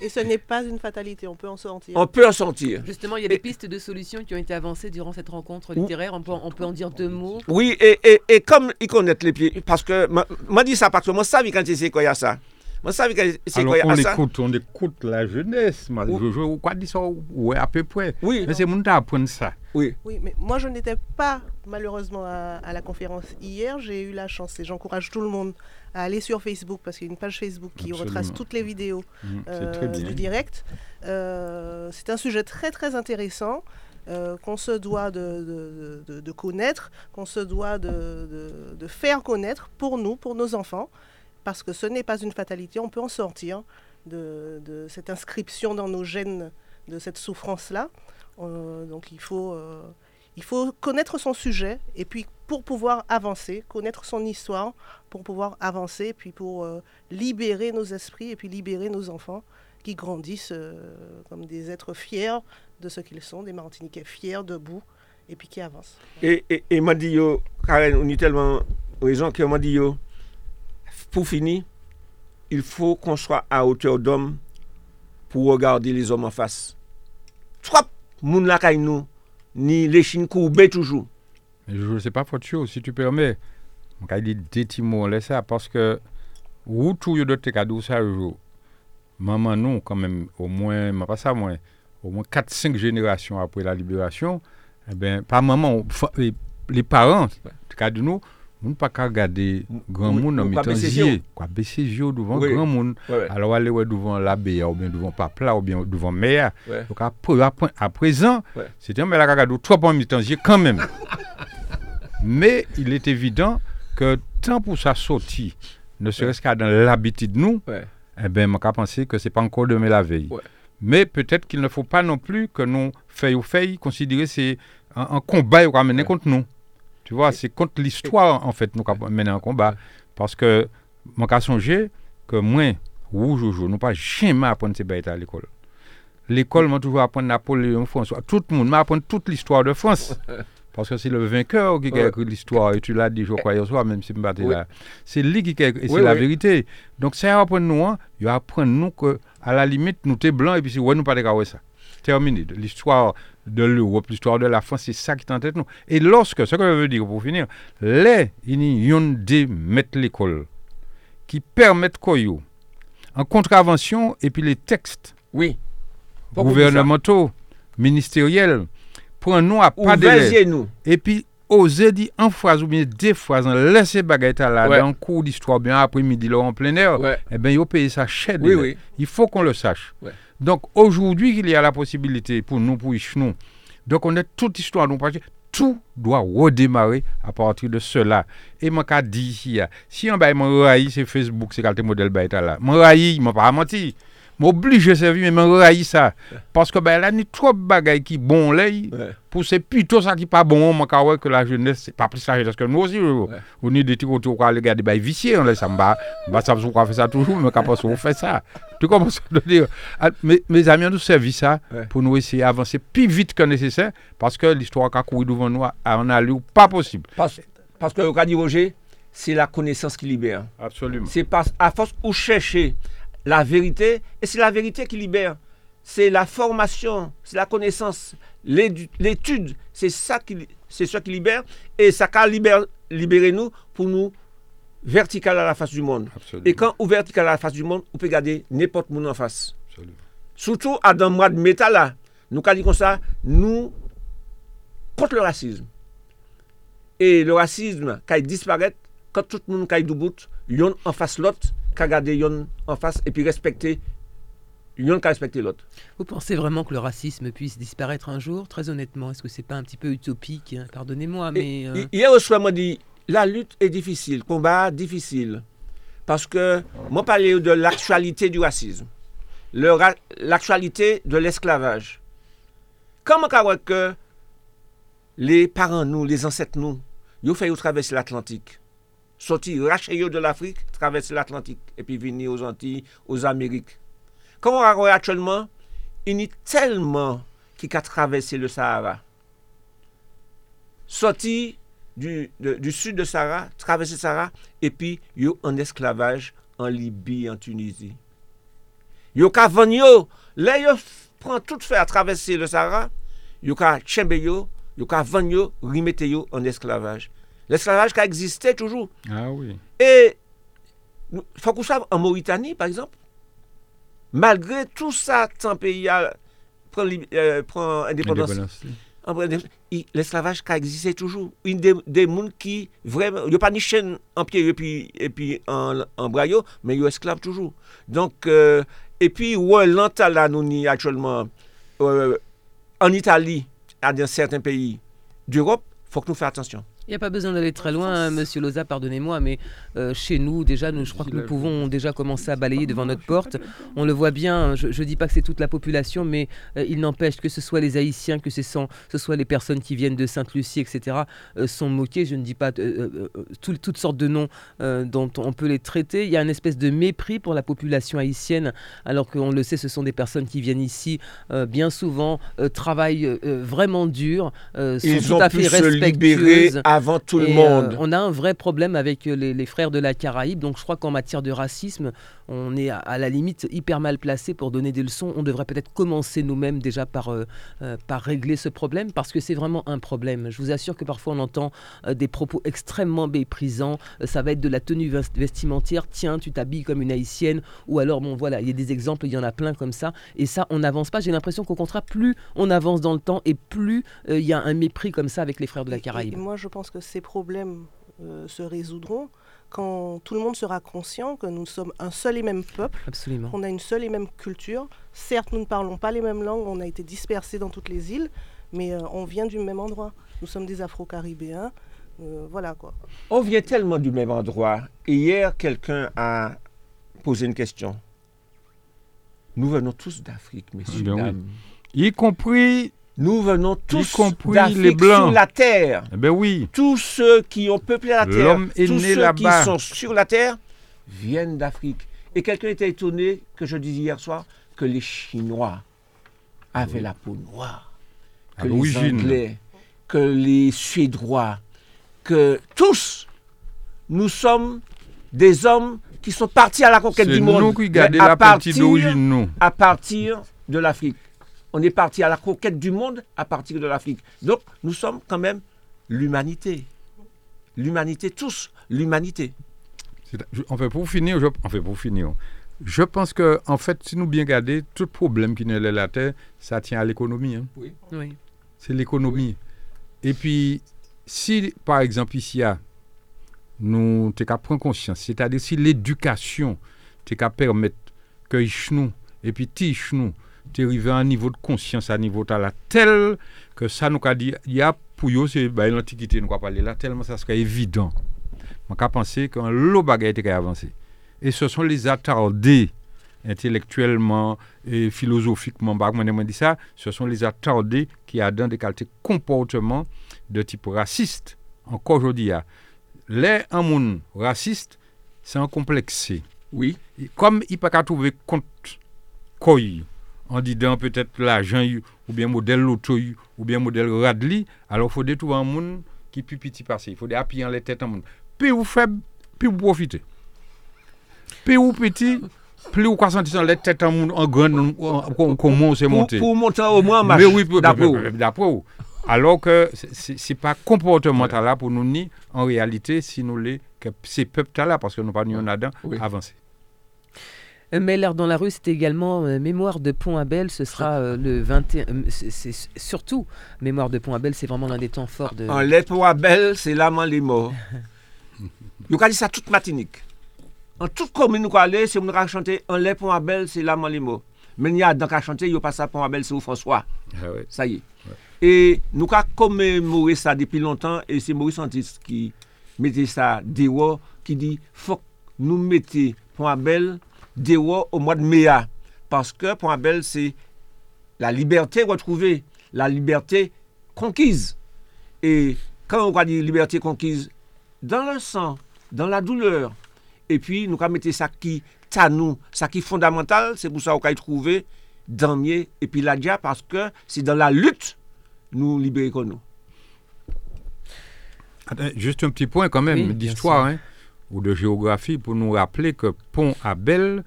Et ce n'est pas une fatalité, on peut en sortir. On peut en sentir. Justement, il y a des pistes de solutions qui ont été avancées durant cette rencontre littéraire. On peut, on peut en dire deux mots. Oui, et, et, et comme ils connaissent les pieds, parce que moi dit ça parce que moi savais quand c'est quoi il y a ça. Moi savais quand c'est Alors quoi il y on écoute, on écoute la jeunesse. Quoi dit ça Ouais, à peu près. Oui, Mais c'est mon temps à apprendre ça. oui. Oui, mais moi je n'étais pas malheureusement à, à la conférence hier. J'ai eu la chance et j'encourage tout le monde à aller sur Facebook parce qu'il y a une page Facebook qui Absolument. retrace toutes les vidéos Mm, euh, c'est très bien. du direct. Euh, c'est un sujet très très intéressant euh, qu'on se doit de, de- de- de connaître, qu'on se doit de, de- de faire connaître pour nous, pour nos enfants, parce que ce n'est pas une fatalité, on peut en sortir de, cette inscription dans nos gènes de cette souffrance-là. Euh, donc il faut, euh, il faut connaître son sujet et puis pour pouvoir avancer, connaître son histoire, pour pouvoir avancer, et puis pour euh, libérer nos esprits et puis libérer nos enfants qui grandissent comme des êtres fiers de ce qu'ils sont, des Martiniquais fiers, debout, et puis qui avancent. Et, et, Karen, on a tellement raison que m'a dit, yo, pour finir, il faut qu'on soit à hauteur d'homme pour regarder les hommes en face. Trop, moun la nous, ni les chines courbées toujours. Je ne sais pas, Fotio, si tu permets. Je vais dire deux petits mots là, ça, parce que, où tout le monde cadeau ça jour. Maman, non, quand même, au moins, pas ça, moins, au moins 4-5 générations après la libération, eh ben, pas maman, les, parents, cas de nous, on ne pas qu'à regarder grand oui, monde en ou pas mettant baisser yeux, yeux. quoi, baisser yeux devant Oui. grand monde. Ouais, ouais. Alors, aller ouais, devant l'abbé, ou bien devant papa, ou bien devant mère. Ouais. Donc, à, pre- à, point- à présent, Ouais. c'était un bel agado, trois pommes yeux quand même. Mais il est évident que tant pour sa sortie, ne serait-ce qu'à dans l'habitude de nous, Ouais. eh bien, je pense penser que ce n'est pas encore demain la veille. Ouais. Mais peut-être qu'il ne faut pas non plus que nous, fait ou fait, considérer c'est un, un combat qu'on va mener Ouais. contre nous. Tu vois, c'est contre l'histoire, en fait, nous avons mené un combat. Parce que, je vais songer que moi, ou Jojo, nous pas jamais apprendre ces bêtes à l'école. L'école m'a toujours appris Napoléon, François. Tout le monde m'a appris toute l'histoire de France. Parce que c'est le vainqueur qui a écrit l'histoire. Et tu l'as dit, je crois, hier soir, même si je me battais Oui. là. C'est lui qui a écrit. Et c'est Oui, la vérité. Donc, ça apprend nous, hein, il apprend nous que, à la limite, nous t'es blancs et puis, si ouais, nous pas de ça. Terminé. L'histoire de l'Europe, l'histoire de la France, c'est ça qui est en tête nous. Et lorsque, ce que je veux dire pour finir, les unions de mettre l'école qui permettent quoi yo, en contravention et puis les textes Oui. Gouvernementaux, ministériels, prennent nous à pas de nous. Et puis, oser dire en phrase ou bien deux phrases, laisser baguette là, Ouais. dans le cours d'histoire, bien après-midi, là, en plein air, Ouais. eh bien, ils ont payé ça cher. Oui, oui. Il faut qu'on le sache. Ouais. Donc, aujourd'hui, qu'il y a la possibilité pour nous, pour nous, donc on a toute histoire, nous, parce que tout doit redémarrer à partir de cela. Et moi, qu'a dit ici, ah, si on va m'enrailler, c'est Facebook, c'est quel modèle là. M'enrailler, il m'a pas menti. M'oblige à servir, mais m'enrailler ça. Parce que, ben, là, a trop de bagailles qui bon l'œil. Ouais. Pour c'est plutôt ça qui pas bon, quand ouais, que la jeunesse, c'est pas plus la jeunesse que nous aussi. Ouais. On est des petits retours, quoi, les gars, des bails viciés, on laisse ça, bah, bah, ça, on fait ça toujours, mais quand on fait ça. Tu je veux dire? Mes, mes amis, on nous servi ça Ouais. pour nous essayer d'avancer plus vite que nécessaire, parce que l'histoire qui a couru devant nous, en allure pas possible. Parce, parce que, Radi Roger, c'est la connaissance qui libère. Absolument. C'est parce, à force où chercher la vérité, et c'est la vérité qui libère. C'est la formation, c'est la connaissance, l'étude, c'est ça qui, c'est qui libère, et ça a libéré, libéré nous pour nous vertical à la face du monde. Absolument. Et quand ou vertical à la face du monde, on peut garder n'importe monde en face. Absolument. Surtout à dans le mois de métal là, nous dit comme ça, nous contre le racisme. Et le racisme, quand il disparaît, quand tout le monde est debout, yon en face l'autre, qu'a garder yon en face et puis respecter, yon qu'a respecter l'autre. Vous pensez vraiment que le racisme puisse disparaître un jour? Très honnêtement, est-ce que c'est pas un petit peu utopique? Hein Pardonnez-moi, mais... Euh, hi- Hier au soir, moi dit, la lutte est difficile, combat difficile. Parce que moi parlais de l'actualité du racisme, le ra- l'actualité de l'esclavage. Comment que les parents nous, les ancêtres nous, ils ont fait traverser l'Atlantique? Sortir, racher yo de l'Afrique, traverser l'Atlantique, et puis venir aux Antilles, aux Amériques. Comment on actuellement, il y a tellement qui a traversé le Sahara. Sorti du, du sud de Sahara, traverser Sahara, et puis yo en esclavage en Libye, en Tunisie. Yo ka vendre yo, prend tout fait à traverser le Sahara, yo ka chembe yo, yo ka remettre yo en esclavage. L'esclavage qui a existé toujours. Ah oui. Et il faut qu'on sache, en Mauritanie, par exemple, malgré tout ça, tant pays a- prend, euh, prend indépendance, il- l'esclavage qui a existé toujours. Une des, qui, vraiment, il n'y a pas ni chaîne en pied et puis, et puis en, en bras, yo, mais ils sont esclaves toujours. Donc, euh, et puis, ouais, là, nous actuellement, euh, en Italie, à dans certains pays d'Europe, il faut que nous fassions attention. Il n'y a pas besoin d'aller très loin, hein, Monsieur Loza, pardonnez-moi, mais euh, chez nous, déjà, nous, je crois que nous pouvons déjà commencer à balayer devant notre porte. On le voit bien, je ne dis pas que c'est toute la population, mais euh, il n'empêche que ce soit les Haïtiens, que ce, sont, ce soit les personnes qui viennent de Sainte-Lucie, etc., euh, sont moqués. Je ne dis pas tout- toutes sortes de noms dont on peut les traiter. Il y a une espèce de mépris pour la population haïtienne, alors qu'on le sait, ce sont des personnes qui viennent ici bien souvent, travaillent vraiment dur, sont Ils tout ont à fait se respectueuses. Avant tout le Et, monde. euh, on a un vrai problème avec euh, les, les frères de la Caraïbe. Donc je crois qu'en matière de racisme, on est à, à la limite hyper mal placé pour donner des leçons. On devrait peut-être commencer nous-mêmes déjà par, euh, euh, par régler ce problème parce que c'est vraiment un problème. Je vous assure que parfois on entend euh, des propos extrêmement méprisants. Euh, ça va être de la tenue vest- vestimentaire. Tiens, tu t'habilles comme une haïtienne. Ou alors, bon voilà, il y a des exemples, il y en a plein comme ça. Et ça, on n'avance pas. J'ai l'impression qu'au contraire, plus on avance dans le temps et plus euh, il y a un mépris comme ça avec les frères de la Et- Caraïbe. Et, moi, je pense que ces problèmes euh, se résoudront quand tout le monde sera conscient que nous sommes un seul et même peuple, Absolument. qu'on a une seule et même culture. Certes, nous ne parlons pas les mêmes langues, on a été dispersés dans toutes les îles, mais euh, on vient du même endroit. Nous sommes des Afro-Caribéens. euh, voilà quoi. On vient tellement du même endroit. Hier, quelqu'un a posé une question. Nous venons tous d'Afrique, messieurs, Ben oui. Y compris, Nous venons tous d'Afrique les Blancs. sur la terre. eh ben oui, Tous ceux qui ont peuplé la terre, tous ceux qui sont sur la terre, viennent d'Afrique. Et quelqu'un était étonné que je disais hier soir que les Chinois avaient la peau noire, à que les. Anglais, que les Suédois, que tous, nous sommes des hommes qui sont partis à la conquête du monde. nous qui gardons Mais à la partie partir- d'origine, nous. à partir de l'Afrique. On est parti à la conquête du monde à partir de l'Afrique. Donc, nous sommes quand même l'humanité. L'humanité, tous, l'humanité. En fait, pour finir, je, en fait, pour finir, je pense que, en fait, si nous bien regardons, tout problème qui n'est la terre, ça tient à l'économie. hein. Oui. C'est l'économie. Et puis, si, par exemple, ici, à, nous, t'es qu'à prendre conscience, c'est-à-dire si l'éducation, t'es qu'à permettre que nous, et puis ti nous, t'es arrivé à un niveau de conscience, à un niveau de la tel que ça nous a dit, il y a pour eux, c'est bah, l'antiquité, nous avons parlé là, tellement ça serait évident. On a pensé qu'un lot bagaille était avancé. Et ce sont les attardés intellectuellement et philosophiquement, bah, ça, ce sont les attardés qui ont des qualités comportements de type raciste. Encore aujourd'hui, les un monde raciste, c'est un complexé. Oui. Et Comme il ne peut pas trouver compte en disant peut-être l'argent ou bien modèle loto y, ou bien modèle radli, alors il faut détruire un monde qui plus petit passé. Il faut appuyer les têtes en monde. Plus vous faible, plus vous profitez. Plus vous petit, plus vous sur les têtes en monde en grand, en- en- comment c'est monté. pour monter au moins ma Mais oui, d'après vous. Alors que ce n'est pas comportemental là pour nous ni en réalité si nous les que ces peuples là parce que nous pas nous là-dedans Oui. avancer. Mais l'air dans la rue, c'était également euh, Mémoire de Pont-Abel. Ce sera euh, le 21. euh, c'est- surtout Mémoire de Pont-Abel, c'est vraiment l'un des temps forts de. En lettre pour Abel, c'est l'âme les morts. Nous avons dit ça toute matinique. En toute commune, nous allons c'est nous allons chanter en lettre pour Abel, c'est l'âme les morts. Mais il y a dans qu'à chanter, il n'y a pas ça pour Abel, c'est au François. Ah ouais. Ça y est. Et nous avons commémoré ça depuis longtemps et c'est Maurice Antis qui mettait ça dehors, qui dit faut que nous mettions Pont Abel dehors au mois de mai. Parce que Pont Abel, c'est la liberté retrouvée, la liberté conquise. Et quand on va dire liberté conquise, dans le sang, dans la douleur, et puis nous allons mettre ça qui à nous, ça qui est fondamental, c'est pour ça qu'on va y trouver Damier et puis Ladia, parce que c'est dans la lutte nous libérons nous. Juste un petit point quand même Oui, d'histoire hein, ou de géographie pour nous rappeler que Pont Abel,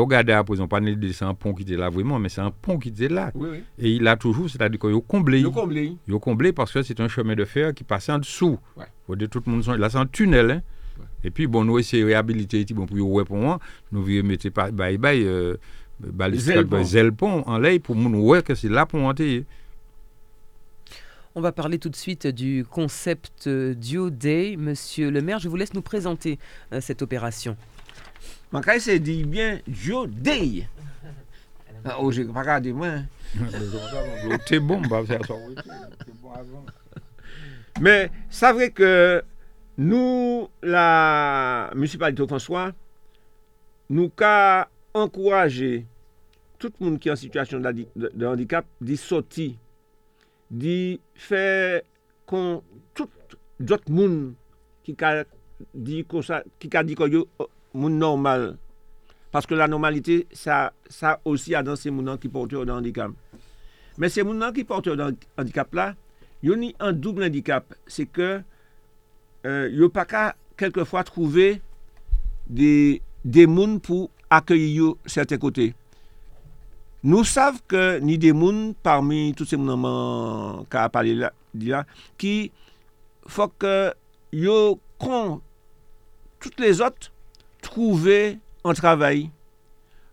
regardez présent, pas né de- c'est un pont qui était là vraiment, mais c'est un pont qui était là. Oui, oui. Et il a toujours, c'est-à-dire qu'il a comblé. Le comblé. Il a comblé parce que c'est un chemin de fer qui passait en dessous. Ouais. Faut dire tout le monde, là c'est un tunnel. hein. Ouais. Et puis bon, nous essayons de réhabiliter, bon, pour ouais pour moi, nous pas bye bye, euh, pont en l'air pour nous ouais que c'est là pour monter. On va parler tout de suite du concept euh, Dio Day. Monsieur le maire, je vous laisse nous présenter euh, cette opération. C'est dit bien Joe Day. Ah, oh, j'ai pas regardé moi. hein. T'es bon, bah. Mais c'est vrai que nous, la municipalité de François, nous avons encouragé tout le monde qui est en situation de, de- de handicap d'y sortir, di fè kon tout jot moun ki ka di kon sa, ki ka di kon yo moun normal. Paske la normalite, sa, sa osi a dan se moun nan ki porte yo nan handikap. Men se moun nan ki porte yo nan handikap la, yo ni an double handikap. Se ke euh, yo pa ka kelke fwa trouve de, de moun pou akye yo serte kote. Nou sav ke ni de moun parmi tout se mounanman ka pale la, di la, ki fok yo kon tout les ot trouve an travay.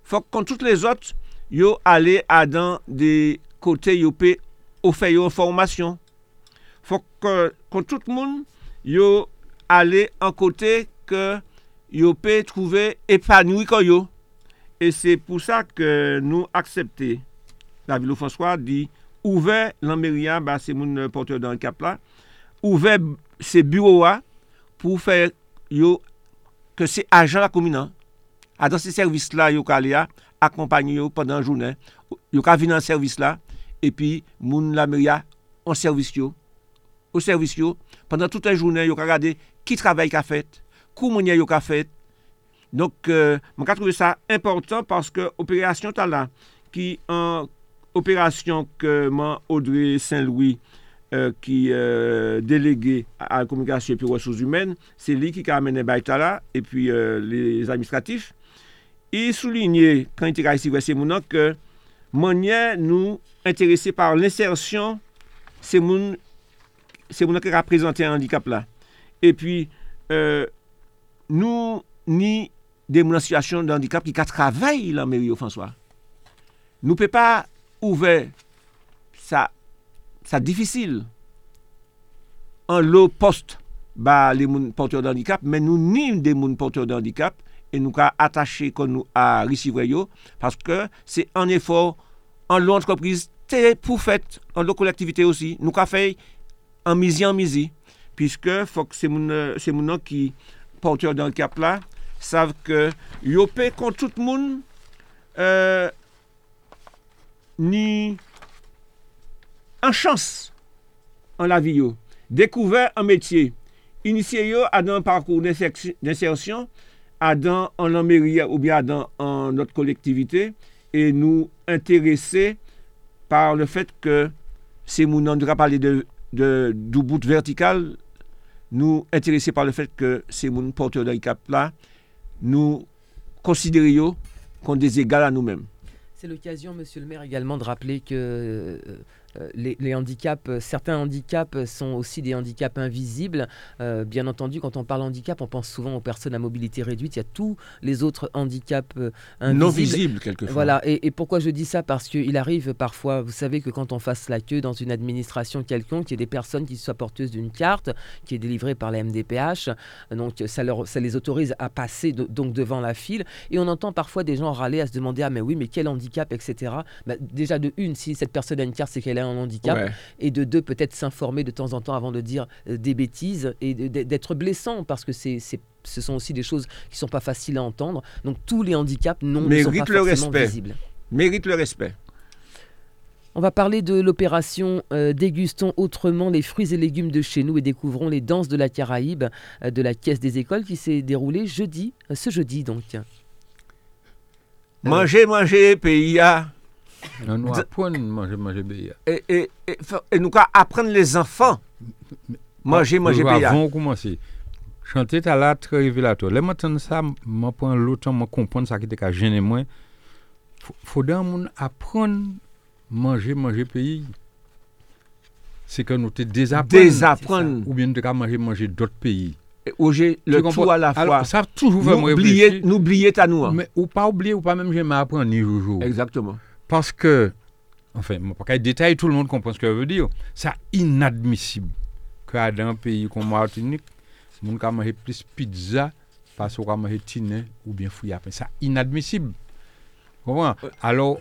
Fok kon tout les ot yo ale adan de kote yo pe ofe yo formasyon. Fok kon tout moun yo ale an kote ke yo pe trouve epanoui kon yo. E se pou sa ke nou aksepte la Vilou François di ouve l'Amérian ba se moun porteur dan kap la, ouve se bureau a pou fè yo ke se ajan la kominan. A dan se servis la yo ka li a, akompany yo pandan jounen. Yo ka vin an servis la, epi moun l'Amérian an servis yo. Ou servis yo, pandan tout an jounen yo ka gade ki travay ka fèt, kou mounye yo ka fèt, Donk, euh, mwen ka trouve sa important paske operasyon ta la ki an operasyon ke man Audrey Saint-Louis euh, ki euh, delege a komunikasyon epi resous humen, se li ki ka amene bay ta la epi euh, les administratif. E souline, kan ite ka isi wese mounan, ke manye nou interese par l'insersyon se moun se mounan ki ka prezante an handikap la. E pi euh, nou ni de moun an situasyon de handikap ki ka travay lan meri yo, François. Nou pe pa ouve sa, sa difisil an lo post ba le moun porteur de handikap, men nou nim de moun porteur de handikap e nou ka atache kon nou a risivre yo, paske se an efor an lo antreprise te pou fèt, an lo kolektivite osi. Nou ka fèy an mizi an mizi, piske fòk se moun an ki porteur de handikap la, sav ke yo pe kon tout moun euh, ni an chans an la vi yo. Dekouver an metye. Inisye yo adan parkour d'insersyon, adan an an meriya ou bi adan an not kolektivite, e nou interese par le fet ke se moun an dra pale de, de, de bout vertikal, nou interese par le fet ke se moun porteur de ikap la, nous considérions comme des égales à nous-mêmes. C'est l'occasion, monsieur le maire, également de rappeler que euh, les, les handicaps, euh, certains handicaps sont aussi des handicaps invisibles. Euh, bien entendu, quand on parle handicap, on pense souvent aux personnes à mobilité réduite. Il y a tous les autres handicaps euh, invisibles. Non visibles quelquefois. Voilà, et, et pourquoi je dis ça? Parce qu'il arrive parfois, vous savez que quand on fasse la queue dans une administration quelconque, il y a des personnes qui soient porteuses d'une carte qui est délivrée par la MDPH, donc ça, leur, ça les autorise à passer de- donc devant la file, et on entend parfois des gens râler à se demander ah mais oui mais quel handicap? etc. Bah, déjà de une si cette personne a une carte c'est qu'elle a un handicap, Ouais. et de deux peut-être s'informer de temps en temps avant de dire euh, des bêtises et d'être blessant parce que c'est ce sont aussi des choses qui sont pas faciles à entendre. Donc tous les handicaps non ne sont pas Méritent le forcément respect. visibles. Mérite le respect. On va parler de l'opération euh, Dégustons autrement les fruits et légumes de chez nous et découvrons les danses de la Caraïbe euh, de la Caisse des écoles qui s'est déroulée jeudi, euh, ce jeudi donc. Manger, manger, pays Nan nou apren manje manje beya. E, e, e, e nou ka apren les anfan manje bon, manje bon, beya. Avon koumanse, chante ta la tre revelato. Le mwen ten sa, mwen pren loutan, mwen kompon sa ki te ka jene mwen. Fodan moun apren manje manje peyi. Se ke nou te dezapren ou bien nou te ka manje manje dot peyi. Oje, le tout a la fwa. Sa toujou ve mwen reflechi. Noubliye ta nou an. Ou pa oubliye ou pa menm jeme apren ni joujou. Exactement. Parce que, enfin, pas détailler, tout le monde comprend ce que je veux dire. C'est inadmissible que dans un pays comme Martinique, gens qui mangent plus pizza parce qu'ils mangent tine ou bien fouillard. C'est inadmissible. Comprenez? Alors,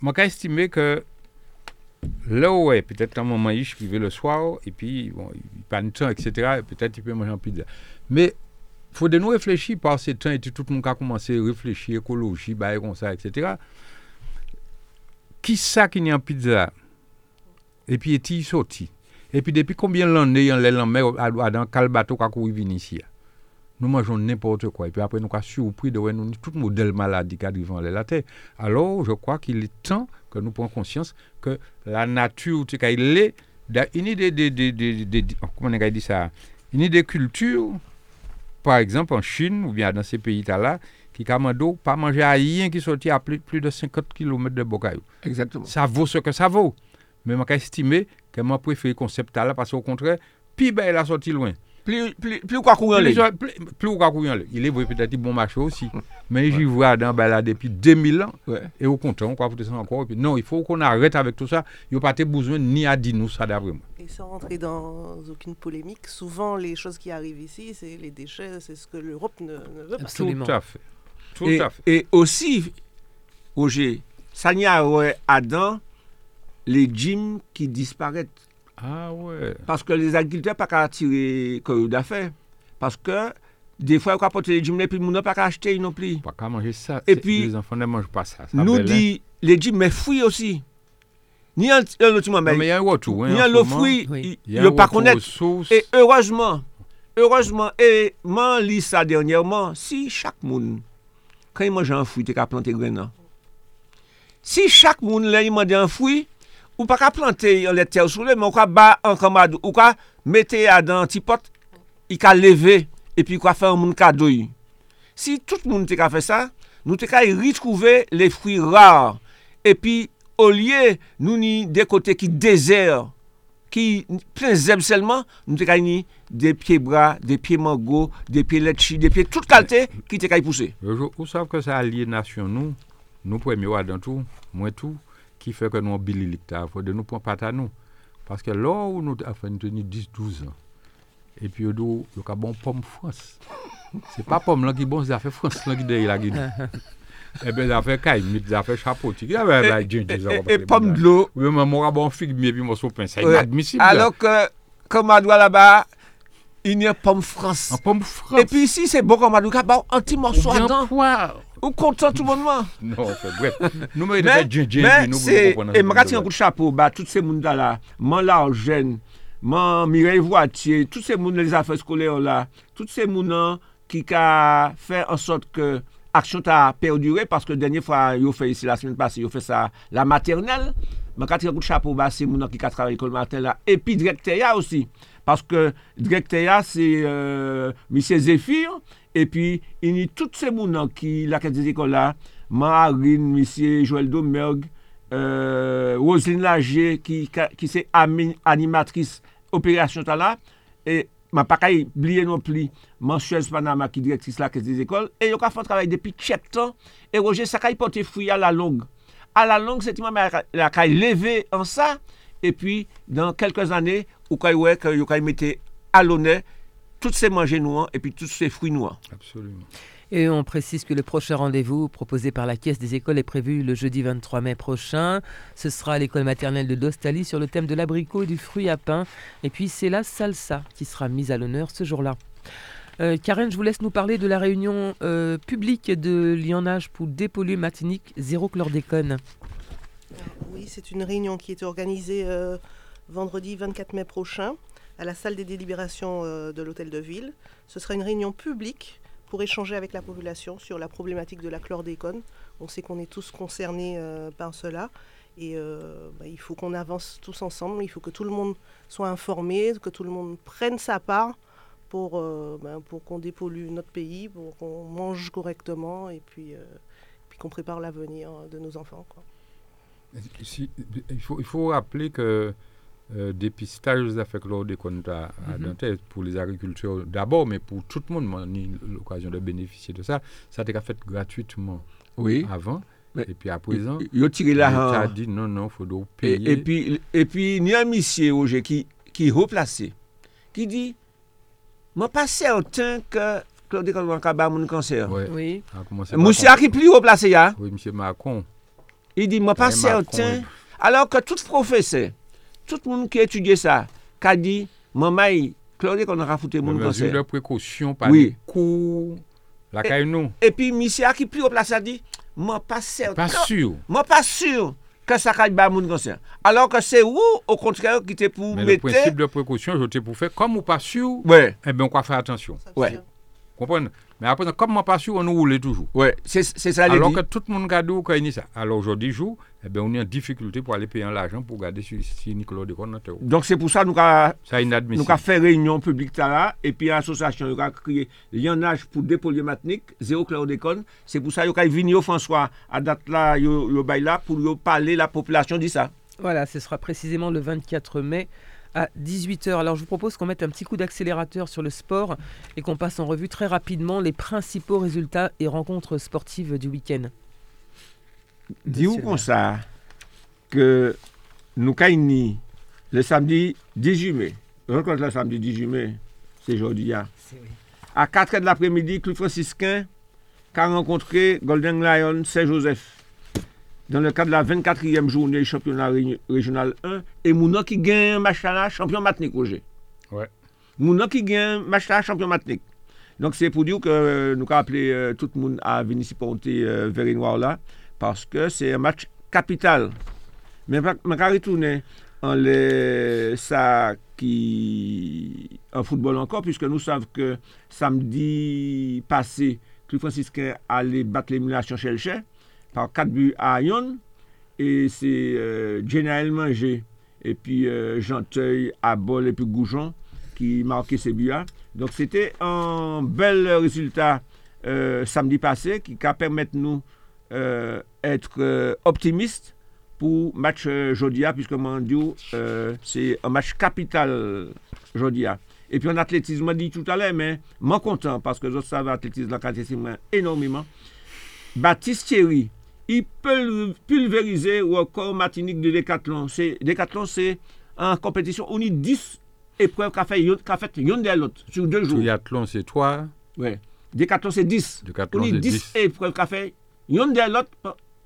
je estime que Là, ouais, peut-être un moment, il arrive le soir, et puis, bon, il pas de temps, etc. et Peut-être il peut manger en pizza. Mais il faut de nous réfléchir par ces temps, et tout le monde a commencé à réfléchir, écologie, bah, comme ça, etc. ki sa ki nyan pizza, epi eti yi soti, epi depi konbyen lan ne yon lè lan mè adan kalbato kakou yi vin isi ya. Nou manjoun n'importe kwa, epi apre nou ka surpris de wè nou ni tout model maladi ka drivan lè la tè. Alors, je kwa ki lè tan ke nou pon konsyans ke la nature te ka yi lè, ini de, de, de, de, koman en ka yi di sa, ini de kultur, par exemple en Chine ou bien dans ces pays-là, qui commande pas manger à rien qui sortit à plus, plus de 50 km de Bocayou. Exactement. Ça vaut ce que ça vaut. Mais je estimé que je préfère le concept là parce qu'au contraire, puis ben, il a sorti loin. Plus, plus, plus quoi courir Plus, plus, plus quoi courir Il est vrai peut-être bon marché aussi. Mais j'y vois dans ben, là depuis 2000 ans. Ouais. Et au contraire, on croit que ça encore. Puis, non, il faut qu'on arrête avec tout ça. Il n'y a pas besoin ni à dire nous ça d'après moi. Et sans rentrer dans aucune polémique, souvent les choses qui arrivent ici, c'est les déchets, c'est ce que l'Europe ne, ne veut pas. Absolument. Tout à fait. Tout et, à fait. Et aussi, Roger, ça n'y a ouais, Adam, les gyms qui disparaissent. Ah ouais. Parce que les agriculteurs pas qu'à tirer que d'affaires. Parce que des fois, on apporte les gyms, et puis on n'a pas qu'à acheter non plus. Pas qu'à manger ça. Et puis, les enfants ne mangent pas ça. ça nous belle, dit, hein? les gyms, mais fruits aussi. Ni an lotiman men, ni an lo fwi, yo pa konet. E heurezman, heurezman, e man li sa dernyèman, si chak moun kan yi manje an fwi te ka plante gren nan. Si chak moun le yi manje an fwi, ou pa ka plante yon le ter sou le, men ou ka ba an kamad, ou ka mette ya dan ti pot, yi ka leve, epi yi ka fe an moun kado yi. Si tout moun te ka fe sa, nou te ka yi ritrouve le fwi rar, epi ou liye nou ni de kote ki dezer, ki plen zeb selman, nou te kay ni de pie bra, de pie mango, de pie letchi, de pie tout kalte ki te kay pousse. Euh, ou sav ke sa alye nasyon nou, nou pwè mi wad an tou, mwen tou, ki fè ke nou an bililik ta, fò de nou pon pata nou. Paske lò ou nou a fè nou teni 10-12 an, epi yo do yo ka bon pom Frans. Se pa pom lan ki bon, se a fè Frans lan ki dey la gini. Ebe, zafè kaimit, zafè chapotik. Zafè la djenje zafè. E pom dlo. Ou yon mè mou rabon fig mi epi mò sou pen. Se inadmisible. Alors que, komadwa la ba, yon yon pom frans. An pom frans. E pi isi, se bon komadwa ka, ba ou anti morso adan. Ou bien poir. Ou kontan tout moun man. Non, fè bref. Nou mè yon zafè djenje. Men, se, e mè rati yon kou chapo, ba, tout se moun da la, man la ou jen, man Mireille Voitier, tout se moun les afè skolè ou la, tout se moun an ki ka fè an sot ke aksyon ta perdure, paske denye fwa yo fe yisi la semen pasi, yo fe sa la maternel, man kat yon kout chapo basi moun an ki kat travay kol mater la, epi direkte ya osi, paske direkte ya se euh, misye Zephyr, epi ini tout se moun an ki laket de zikol la, Marine, misye Joël Domergue, euh, Roselyne Lager, ki, ki se animatris operasyon ta la, e Ma pa kaye bliye non pli mensuel Spanama ki direktris la kes des ekol. E yo ka fon travay depi 7 an. E Roger sa kaye pote fuy a la long. A la long se ti man la kaye leve an sa. E pi dan kelkez ane ou kaye wek yo kaye mette alone. Tout se manje nou an. E pi tout se fuy nou an. Absolument. Et on précise que le prochain rendez-vous proposé par la Caisse des écoles est prévu le jeudi 23 mai prochain. Ce sera à l'école maternelle de Dostali sur le thème de l'abricot et du fruit à pain. Et puis c'est la salsa qui sera mise à l'honneur ce jour-là. Euh, Karen, je vous laisse nous parler de la réunion euh, publique de lionnage pour dépolluer Matinique zéro chlordécone. Oui, c'est une réunion qui est organisée euh, vendredi 24 mai prochain à la salle des délibérations de l'hôtel de ville. Ce sera une réunion publique pour échanger avec la population sur la problématique de la chlordécone. On sait qu'on est tous concernés euh, par cela et euh, bah, il faut qu'on avance tous ensemble. Il faut que tout le monde soit informé, que tout le monde prenne sa part pour, euh, ben, pour qu'on dépollue notre pays, pour qu'on mange correctement et puis, qu'on prépare l'avenir de nos enfants. il faut rappeler que euh, dépistage des affaires chlordécone à, à Mhm. Nanterre, pour les agriculteurs d'abord, mais pour tout le monde, j'ai eu l'occasion de bénéficier de ça. Ça a été fait gratuitement Oui. avant. Mais et puis à présent, Ils ont tiré a dit non, non, il faut Et, payer. et puis, et puis, il y a un monsieur, Roger, qui, qui est replacé, qui dit, moi pas certain que Claude Colomb a mon cancer. Oui. ça a par Monsieur qui plus replacé, là, Oui, monsieur Macron. il dit, moi pas Ouais, Macron, certain. Alors que tout professeur, tout le monde qui étudie ça, qui a dit, maman, Claude, qu'on a foutu mon Mesure cancer. de précaution, pas Oui. de cours, la caille non. Et puis, monsieur qui plus au place a dit, moi pas certain. Pas sûr. Moi pas sûr que ça caille pas mon cancer. Alors que c'est vous, au contraire, qui était pour Mais le mettre. principe de précaution, je t'ai pour faire, comme ou pas sûr, Ouais, eh bien, on va faire attention. Ouais. Comprenez? Mais après, comme on pas sûr, on nous roule toujours. ouais, c'est c'est ça, Alors dit. que tout le monde garde où quand il y a ça. Alors aujourd'hui, jour, eh bien, on est en difficulté pour aller payer l'argent pour garder si, si Nicolas de Donc, c'est pour ça que nous avons fait réunion publique là, et puis l'association nous a créé l'IANAGE pour dépoliomatnique, zéro chlordécone. C'est pour ça que nous avons venu au François à date là, yo, yo là, pour yo parler la population dit ça. Voilà, ce sera précisément le 24 mai à 18h. Alors je vous propose qu'on mette un petit coup d'accélérateur sur le sport et qu'on passe en revue très rapidement les principaux résultats et rencontres sportives du week-end. Dis-vous comme ça que nous avons le samedi 18 mai. Rencontre le samedi 18 mai, c'est aujourd'hui. hein. À 4h de l'après-midi, Club franciscain a rencontré Golden Lion Saint-Joseph dans le cadre de la 24e journée du championnat ré- régional 1 et Mouna qui gagne un match là, champion matinique, Roger. Ouais. Mouna qui gagne un match là, champion matinique. Donc c'est pour dire que euh, nous avons appelé euh, tout le monde à venir supporter euh, là parce que c'est un match capital. Mais je vais retourner en les, ça qui en football encore, puisque nous savons que samedi passé, Club franciscain allait battre l'élimination chez le Chais par 4 buts à Lyon. Et c'est euh, Jenna Elmanger et puis euh, Jean-Teuil à Bol et puis Goujon qui marquaient ces buts-là. Donc c'était un bel résultat euh, samedi passé qui a permis de nous euh, être euh, optimistes pour match Jodia, puisque Mandio, c'est un match capital Jodia. Et puis en athlétisme, on dit tout à l'heure, mais moi content parce que je savais l'athlétisme, l'athlétisme énormément. Baptiste Thierry, il peut pulvériser ou encore Martinique de Décathlon. C'est, Décathlon, c'est en compétition, on y 10 épreuves qu'a fait, qu'a fait yon de l'autre sur deux jours. Triathlon, c'est toi. Ouais. Décathlon, c'est 10. Décathlon, On y c'est 10 10. épreuves qu'a fait, yon de l'autre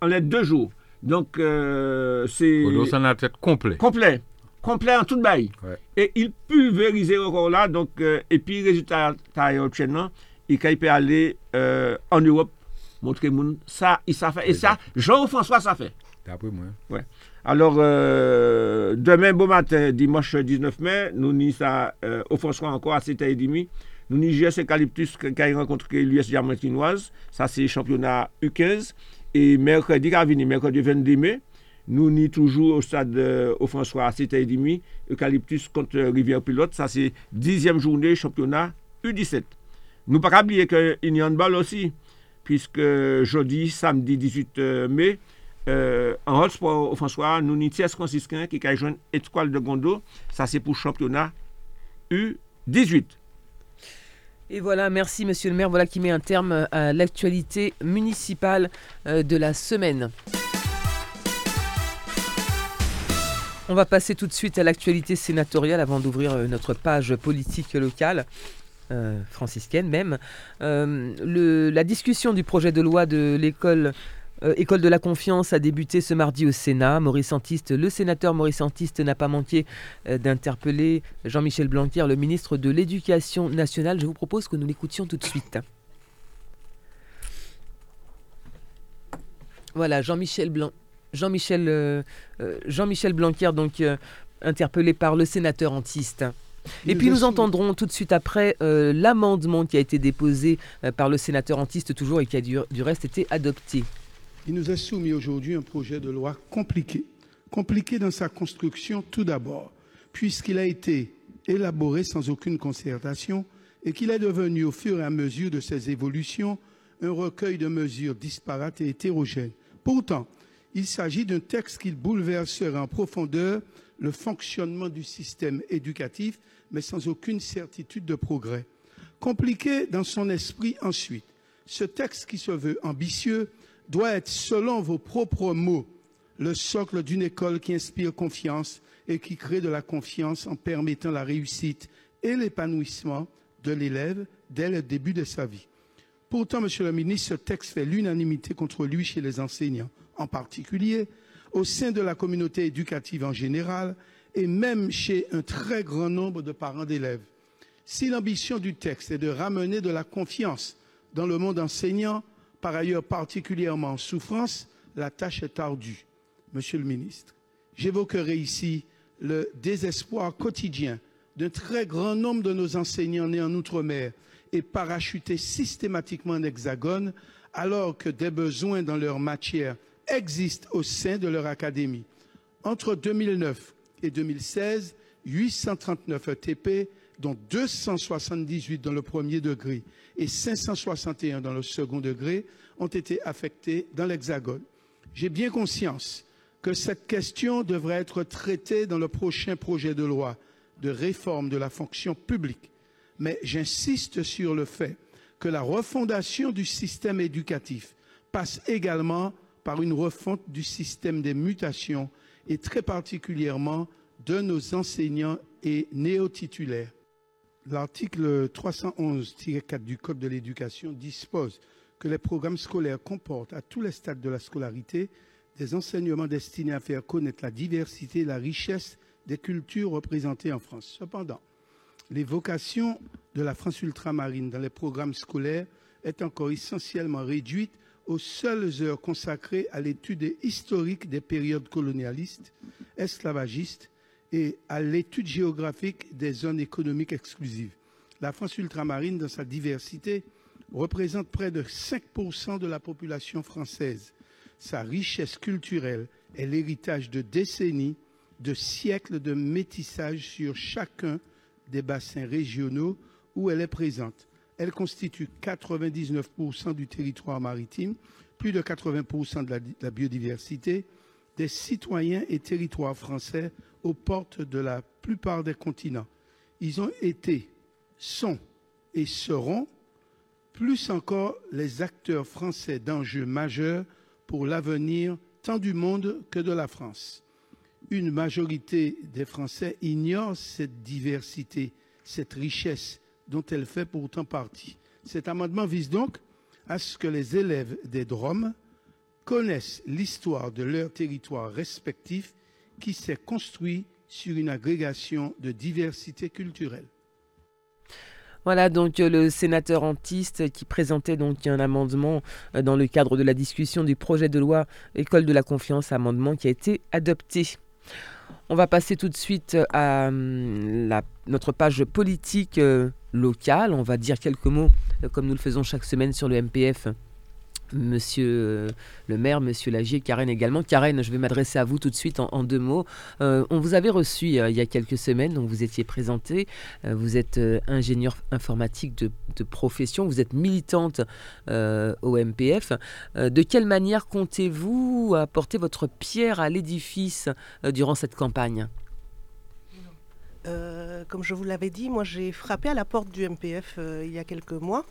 en les deux jours. Donc, euh, c'est dans la tête complet. complet. Complet en toute bail. Ouais. Et il pulvérisait encore là. Donc, euh, et puis, résultat, obtenu, il peut aller euh, en Europe, montrer moun, ça, il ça fait. Et ça, Jean-François, ça fait. D'après moi. Alors, euh, demain, beau matin, dimanche 19 mai, nous n'y ça euh, au François encore à 7h30. Nous n'y GS Eucalyptus qui a rencontré l'US Diamantinoise. Ça, c'est championnat U15. Et mercredi, à venir, mercredi 22 mai, nous n'y toujours au stade euh, au François à 7h30. Eucalyptus contre euh, Rivière Pilote. Ça, c'est 10e journée championnat U17. Nous pas oublier qu'il y a un balle aussi, puisque jeudi, samedi 18 mai, euh, en hot sport au François, nous avons franciscain qui a joué étoile de Gondo. Ça, c'est pour championnat U18. Et voilà, merci Monsieur le maire. Voilà qui met un terme à l'actualité municipale euh, de la semaine. On va passer tout de suite à l'actualité sénatoriale avant d'ouvrir euh, notre page politique locale. Euh, franciscaine même. Euh, la discussion du projet de loi de l'école euh, École de la confiance a débuté ce mardi au Sénat. Maurice Antiste, le sénateur Maurice Antiste n'a pas manqué d'interpeller Jean-Michel Blanquer, le ministre de l'Éducation nationale. Je vous propose que nous l'écoutions tout de suite. Voilà, Jean-Michel Blanc. Jean-Michel Blanquer, donc interpellé par le sénateur Antiste. Et puis nous entendrons tout de suite après euh, l'amendement qui a été déposé euh, par le sénateur Antiste toujours et qui a du, du reste été adopté. Il nous est soumis aujourd'hui un projet de loi compliqué. Compliqué dans sa construction tout d'abord, puisqu'il a été élaboré sans aucune concertation et qu'il est devenu au fur et à mesure de ses évolutions un recueil de mesures disparates et hétérogènes. Pourtant, il s'agit d'un texte qui bouleverserait en profondeur le fonctionnement du système éducatif, mais sans aucune certitude de progrès. Compliqué dans son esprit ensuite. Ce texte qui se veut ambitieux doit être, selon vos propres mots, le socle d'une école qui inspire confiance et qui crée de la confiance en permettant la réussite et l'épanouissement de l'élève dès le début de sa vie. Pourtant, Monsieur le ministre, ce texte fait l'unanimité contre lui chez les enseignants. En particulier, au sein de la communauté éducative en général et même chez un très grand nombre de parents d'élèves. Si l'ambition du texte est de ramener de la confiance dans le monde enseignant, par ailleurs particulièrement en souffrance, la tâche est ardue. Monsieur le ministre, j'évoquerai ici le désespoir quotidien d'un très grand nombre de nos enseignants nés en Outre-mer et parachutés systématiquement en Hexagone, alors que des besoins dans leur matière existent au sein de leur académie. Entre 2009 et 2016, 839 ETP, dont 278 dans le premier degré et 561 dans le second degré, ont été affectés dans l'Hexagone. J'ai bien conscience que cette question devrait être traitée dans le prochain projet de loi de réforme de la fonction publique, mais j'insiste sur le fait que la refondation du système éducatif passe également par une refonte du système des mutations et très particulièrement de nos enseignants et néo-titulaires. L'article 311-4 du Code de l'éducation dispose que les programmes scolaires comportent à tous les stades de la scolarité des enseignements destinés à faire connaître la diversité et la richesse des cultures représentées en France. Cependant, les vocations de la France ultramarine dans les programmes scolaires est encore essentiellement réduite aux seules heures consacrées à l'étude historique des périodes colonialistes, esclavagistes et à l'étude géographique des zones économiques exclusives. La France ultramarine, dans sa diversité, représente près de 5% de la population française. Sa richesse culturelle est l'héritage de décennies, de siècles de métissage sur chacun des bassins régionaux où elle est présente. Elle constitue 99% du territoire maritime, plus de 80% de la, biodiversité, des citoyens et territoires français aux portes de la plupart des continents. Ils ont été, sont et seront plus encore les acteurs français d'enjeux majeurs pour l'avenir tant du monde que de la France. Une majorité des Français ignore cette diversité, cette richesse dont elle fait pourtant partie. Cet amendement vise donc à ce que les élèves des DROM connaissent l'histoire de leur territoire respectif qui s'est construit sur une agrégation de diversité culturelle. Voilà donc euh, le sénateur antiste qui présentait donc un amendement euh, dans le cadre de la discussion du projet de loi École de la confiance, amendement qui a été adopté. On va passer tout de suite à hum, notre page politique euh, locale. On va dire quelques mots, euh, comme nous le faisons chaque semaine sur le MPF. Monsieur euh, le maire, Monsieur Lagier, Karen également. Karen, je vais m'adresser à vous tout de suite en, deux mots. on vous avait reçu il y a quelques semaines, donc vous étiez présenté. vous êtes ingénieur informatique de, de, profession, vous êtes militante au MPF. de quelle manière comptez-vous apporter votre pierre à l'édifice durant cette campagne? Euh, comme je vous l'avais dit, moi j'ai frappé à la porte du MPF euh, il y a quelques mois.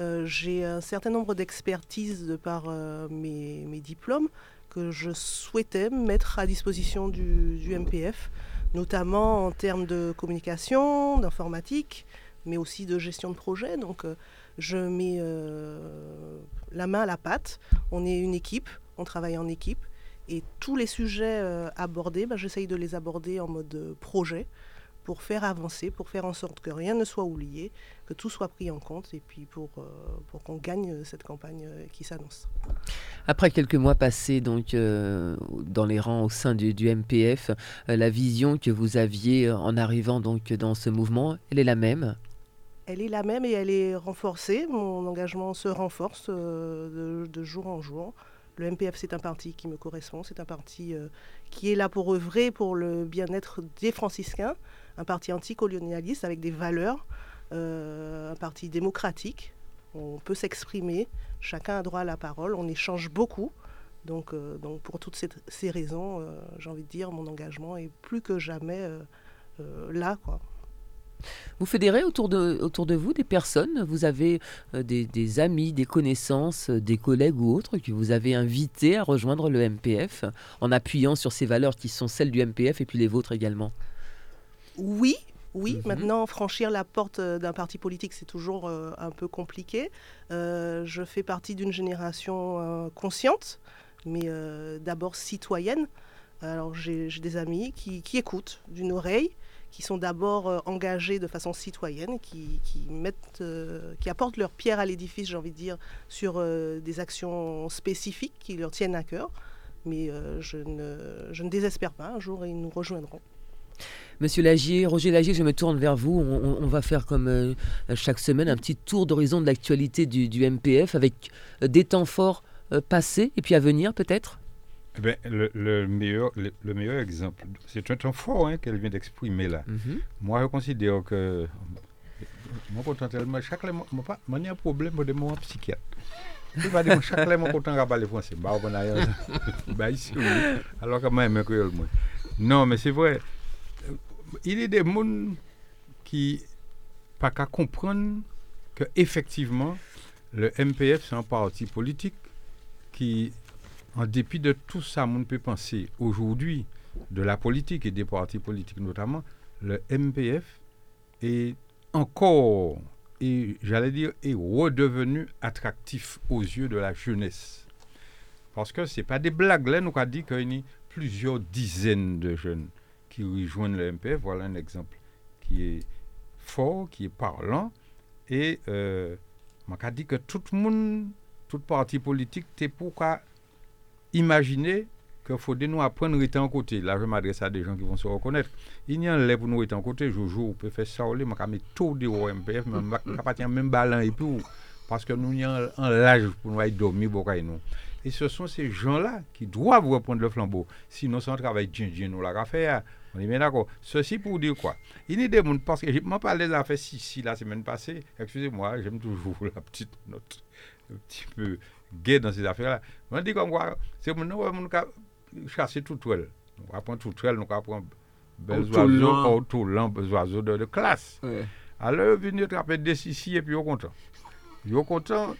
Euh, j'ai un certain nombre d'expertises de par mes, diplômes que je souhaitais mettre à disposition du, MPF, notamment en termes de communication, d'informatique, mais aussi de gestion de projet. Donc je mets la main à la pâte. On est une équipe, on travaille en équipe. Et tous les sujets abordés, ben, j'essaye de les aborder en mode projet pour faire avancer, pour faire en sorte que rien ne soit oublié, que tout soit pris en compte et puis pour, euh, pour qu'on gagne cette campagne euh, qui s'annonce. Après quelques mois passés donc euh, dans les rangs au sein du, du MPF, la vision que vous aviez en arrivant donc dans ce mouvement, elle est la même? Elle est la même et elle est renforcée. Mon engagement se renforce de, de, jour en jour. Le MPF, c'est un parti qui me correspond, c'est un parti qui est là pour œuvrer pour le bien-être des franciscains, un parti anticolonialiste avec des valeurs, euh, un parti démocratique. On peut s'exprimer, chacun a droit à la parole, on échange beaucoup. Donc, euh, pour toutes ces, raisons, euh, j'ai envie de dire, mon engagement est plus que jamais là. Vous fédérez autour de, autour de vous des personnes, vous avez des, des, amis, des connaissances, des collègues ou autres que vous avez invités à rejoindre le MPF en appuyant sur ces valeurs qui sont celles du MPF et puis les vôtres également oui, oui, mhm. maintenant, franchir la porte euh, d'un parti politique, c'est toujours euh, un peu compliqué. Euh, je fais partie d'une génération consciente, mais d'abord citoyenne. Alors j'ai des amis qui, écoutent d'une oreille, qui sont d'abord engagés de façon citoyenne, qui, mettent, euh, qui apportent leur pierre à l'édifice, j'ai envie de dire, sur des actions spécifiques qui leur tiennent à cœur. Mais je, ne, je ne désespère pas, un jour ils nous rejoindront. Monsieur Lagier, Roger Lagier, je me tourne vers vous. On, va faire comme chaque semaine un petit tour d'horizon de l'actualité du, du, MPF avec des temps forts passés et puis à venir peut-être? Eh ben, le, meilleur, le, meilleur exemple, c'est un temps fort hein, qu'elle vient d'exprimer là. Mhm. Moi, je considère que. Moi, pourtant, tellement. Chaque fois, moi, pas, un problème de mon psychiatre. Je ne pas dire chaque fois, moi, pourtant, je parle français. Bah, on a bah, ici, oui. Alors que moi, je créole, moi. Non, mais c'est vrai. Il y a des gens qui pas qu'à comprendre que effectivement le MPF, c'est un parti politique qui en dépit de tout ça, on peut penser aujourd'hui de la politique et des partis politiques notamment, le MPF est encore, et j'allais dire, est redevenu attractif aux yeux de la jeunesse. Parce que ce n'est pas des blagues. Là, nous avons dit qu'il y a plusieurs dizaines de jeunes qui rejoignent le MPF. Voilà un exemple qui est fort, qui est parlant. Et euh, m'a dit que tout le monde, tout parti politique, c'est pourquoi imaginer que faut de nous apprendre à être en côté. Là, je m'adresse à des gens qui vont se reconnaître. Il y a un pas pour nous être en côté. Jojo, on peut faire ça, on peut mettre tout de MPF, mais on pas même ballon et tout. Parce que nous, avons un l'âge pour nous aller dormir, nous. Et ce sont ces gens-là qui doivent reprendre le flambeau. Sinon, c'est un travail de nous l'a faire. On est bien d'accord. Ceci pour dire quoi? Il y a des gens, parce que je m'en parlais de l'affaire si la semaine passée. Excusez-moi, j'aime toujours la petite note un petit peu gay dans ces affaires-là. On dit comme quoi, c'est nous, on chasser tout seul. On va prendre tout seul, on va prendre belles oiseaux, tout lent, oiseaux de, classe. Alors, venir attraper des ici et puis au content. Au content,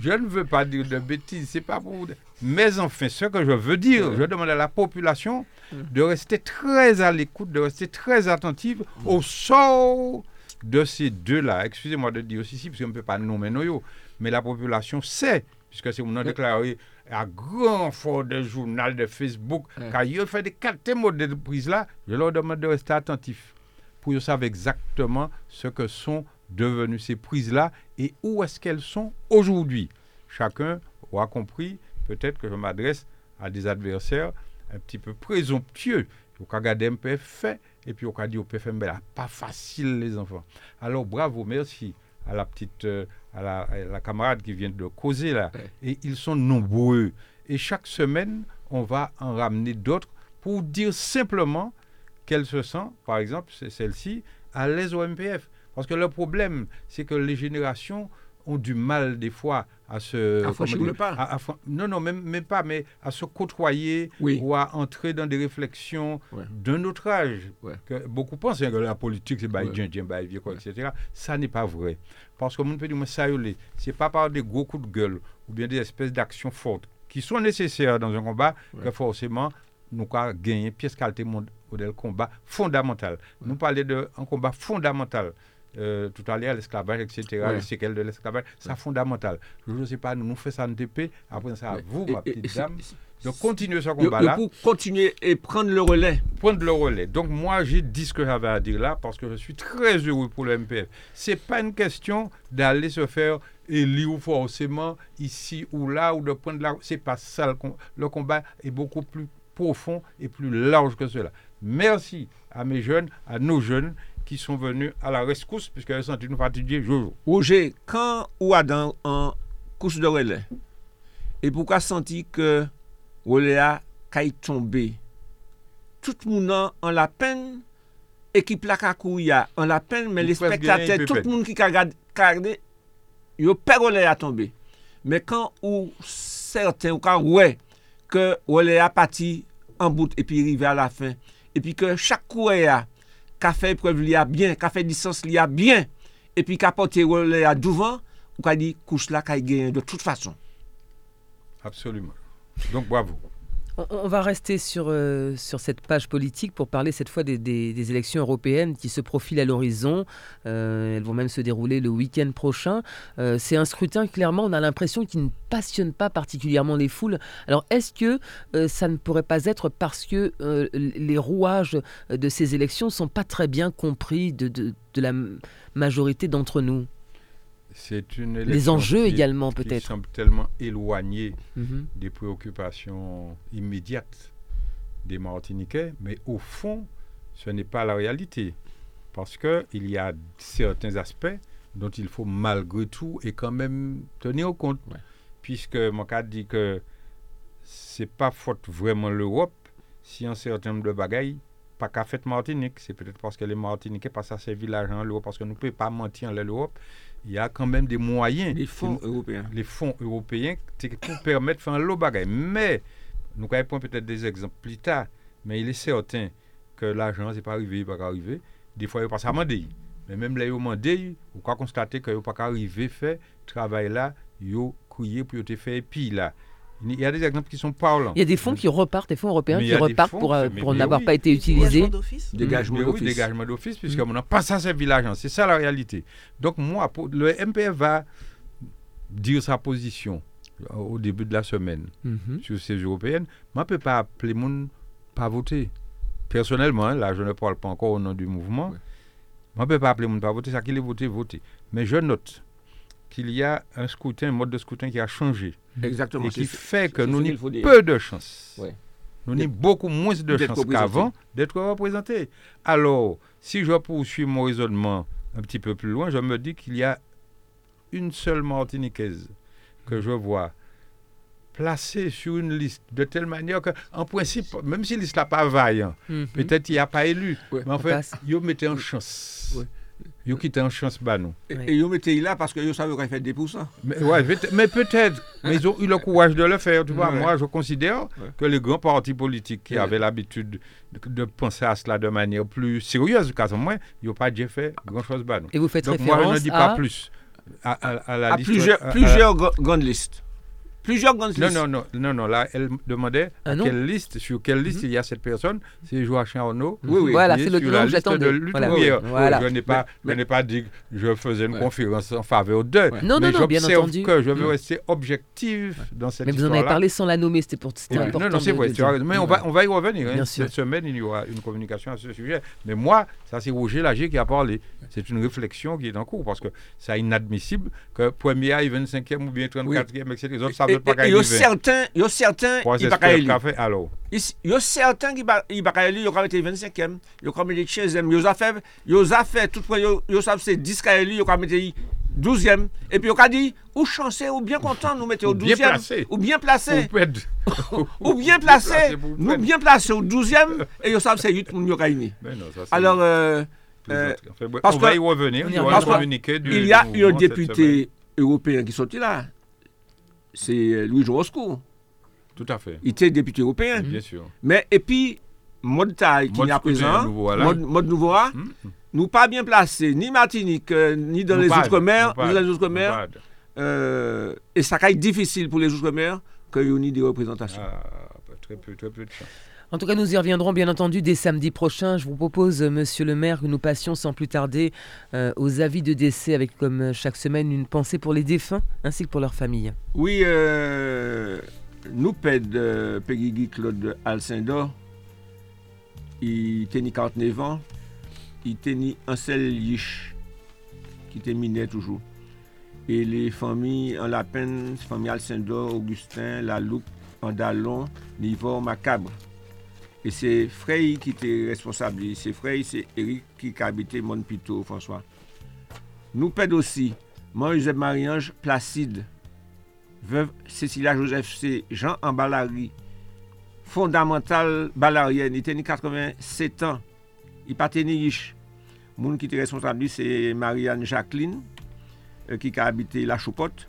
je ne veux pas dire de bêtises, c'est pas pour. Mais enfin, ce que je veux dire, je demande à la population de rester très à l'écoute, de rester très attentive au sort de ces deux-là. Excusez-moi de dire aussi, parce qu'on ne peut pas nommer nos mais la population sait, puisque c'est mon déclaré à grand fort de journal, de Facebook, quand ils fait des quatre de prise là, je leur demande de rester attentifs pour savoir exactement ce que sont devenues ces prises-là et où est-ce qu'elles sont aujourd'hui. Chacun aura compris, peut-être que je m'adresse à des adversaires un petit peu présomptueux. Au cas regarder un peu fait, et puis au cas dit au PFM, pas facile les enfants. Alors bravo, merci à la petite, euh, à, la, camarade qui vient de causer là. Et ils sont nombreux. Et chaque semaine, on va en ramener d'autres pour dire simplement qu'elle se sent, par exemple, celle-ci, à l'aise au MPF. Parce que le problème, c'est que les générations ont du mal des fois à se... À non, non, même, même, pas, mais à se côtoyer ou à entrer dans des réflexions d'un autre âge. Que beaucoup pensent que la politique, c'est vieux, quoi, etc. Ça n'est pas vrai. Parce que mon peut dire, ça, c'est pas par des gros coups de gueule ou bien des espèces d'actions fortes qui sont nécessaires dans un combat que forcément nous avons gagné pièce qualité modèle combat fondamental. Nous parlons d'un combat fondamental. Euh, tout à l'heure, l'esclavage, etc., ouais. les séquelles de l'esclavage, c'est fondamental. Je ne sais pas, nous nous faisons ça en TP, après ça, à vous, ma petite dame, de continuer ce combat-là. Pour continuer et prendre le relais. Prendre le relais. Donc, moi, j'ai dit ce que j'avais à dire là, parce que je suis très heureux pour le MPF. Ce n'est pas une question d'aller se faire élire forcément ici ou là, ou de prendre là. Ce n'est pas ça. Le, le combat est beaucoup plus profond et plus large que cela. Merci à mes jeunes, à nos jeunes qui sont venus à la rescousse, puisqu'elles sont une fatiguée jour. Roger, quand ou Adam en course de relais, et pourquoi senti que relais a caille tombé Tout le monde en la peine, équipe la kakouya en la peine, mais les spectateurs, tout le monde qui a regardé, yo père relais a tombé. Mais quand ou certains, ou quand ouais, que relais a parti en bout et puis arrivé à la fin, et puis que chaque coureur ka fè preuve li a byen, ka fè disans li a byen, epi ka pote role a douvan, ou ka di kouch la ka e y genyen de tout fason. Absolument. Donc bravo. On va rester sur, euh, sur cette page politique pour parler cette fois des, des, élections européennes qui se profilent à l'horizon. Euh, elles vont même se dérouler le week-end prochain. Euh, c'est un scrutin, clairement, on a l'impression qu'il ne passionne pas particulièrement les foules. Alors, est-ce que ça ne pourrait pas être parce que les rouages de ces élections ne sont pas très bien compris de la majorité d'entre nous? C'est une Les enjeux également, peut-être. Qui semble tellement éloignés mhm. des préoccupations immédiates des Martiniquais, mais au fond, ce n'est pas la réalité. Parce qu'il y a certains aspects dont il faut malgré tout et quand même tenir compte. Puisque mon cas dit que c'est pas faute vraiment l'Europe si un certain nombre de bagailles pas qu'à fait Martinique. C'est peut-être parce que les Martiniquais passent à ces villages en l'Europe, parce que nous ne pouvons pas mentir en l'Europe il y a quand même des moyens. Les fonds européens. Les fonds européens pour permettre de faire un lot bagaille. Mais, nous allons prendre peut-être des exemples plus tard, mais il est certain que l'argent n'est pas arrivé, il n'est pas arrivé. Des fois, il passe à demander. Mais même là, il demandé, on peut constater qu'il n'est pas arrivé faire travail là, il a crié pour te faire puis là. Il y a des exemples qui sont parlants. Il y a des fonds qui repartent, des fonds européens qui repartent pour, euh, pour n'avoir pas été utilisés. Dégagement d'office. Oui, dégagement d'office, puisqu'on n'a pas ça, ces villages. C'est ça la réalité. Donc, moi, le MPF va dire sa position euh, au début de la semaine mhm. sur ces européennes. Moi, je ne peux pas appeler monde pas voter. Personnellement, là, je ne parle pas encore au nom du mouvement. Moi, je ne peux pas appeler monde pas voter. Ça qu'il est voté, voter. Mais je note qu'il y a un scrutin, un mode de scrutin qui a changé. Exactement. Et qui fait que nous avons peu de chance. Nous avons beaucoup moins de chance qu'avant d'être représentés. Alors, si je poursuis mon raisonnement un petit peu plus loin, je me dis qu'il y a une seule Martiniquaise que je vois placée sur une liste de telle manière que, en principe, même si liste n'est pas vaillant, mhm. peut-être il n'y a pas élu, mais en fait, il mettait en chance. Yo qui en chance bah nous. Et, ils mettaient là parce que yo savent qu'il fait des poussants. Mais, ouais, mais peut-être. mais ils ont eu le courage de le faire. Tu vois, moi, je considère que les grands partis politiques qui avaient l'habitude de, penser à cela de manière plus sérieuse, au moins, ils n'ont pas déjà fait grand-chose bah nous. Et vous faites Donc moi, je ne dis pas plus. À, à, la liste, plusieurs, plusieurs grandes listes. Plusieurs grandes listes. Non, non, non, non, là, elle demandait ah quelle liste, sur quelle liste mhm. il y a cette personne. C'est Joachim Arnaud. Oui, oui. Voilà, c'est le nom que j'attendais. Voilà. Je n'ai pas, pas dit que je faisais une conférence en faveur d'eux. Non, non, non, bien entendu. que je veux mm. rester objectif dans cette Mais vous en avez parlé sans la nommer, c'était pour important. Non, non, c'est vrai. Mais on va y revenir. Hein. Cette semaine, il y aura une communication à ce sujet. Mais moi, ça, c'est Roger Lager qui a parlé. C'est une réflexion qui est en cours parce que c'est inadmissible que premier et 25e ou bien 34e, etc. Les autres il y a certains, il y a certains, il pas élu. Alors. Il y a certains qui il pas élu, il ont été 25e, il ont été 15e, ils ont fait, ils ont fait tout le ils ont c'est 10 qui élu, ils ont été 12e, et puis ils ont dit, ou chanceux, ou bien content, nous mettons au 12e, ou bien placé, ou bien placé, nous bien placé au 12e, et ils savent c'est 8 nous ont gagné. Alors, euh, euh, parce on va y revenir, il y. Il a eu un député européen qui sorti là c'est Louis Roscoe. Tout à fait. Il était député européen. Bien sûr. Mais, et puis, mode taille qui est à présent, mode, nouveau, hum. nous pas bien placés, ni Martinique, euh, ni dans les outre-mer, ni dans les outre-mer. Euh, et ça être difficile pour les outre-mer qu'il y ait des représentations. Ah, très peu, très peu de chance. En tout cas, nous y reviendrons bien entendu dès samedi prochain. Je vous propose, euh, monsieur le maire, que nous passions sans plus tarder euh, aux avis de décès avec, comme euh, chaque semaine, une pensée pour les défunts ainsi que pour leurs familles. Oui, nous pède Peggy Claude Alcindor. Il tenait 49 ans. Il tenait un seul liche qui terminait toujours. Et les familles en la peine, famille Alcindor, Augustin, La Loupe, Andalon, Nivor, Macabre. Et c'est Frey qui était responsable. C'est Frey, c'est Eric qui habitait Montpito, François. Nous perdons aussi Marie-Joseph Marie-Ange Placide, veuve Cécilia Joseph C. Jean en Ballari, fondamental ballarienne. Il tenait 87 ans. Il pas tenu riche. Moun qui était responsable, c'est Marianne Jacqueline, euh, qui a habité La Choupotte.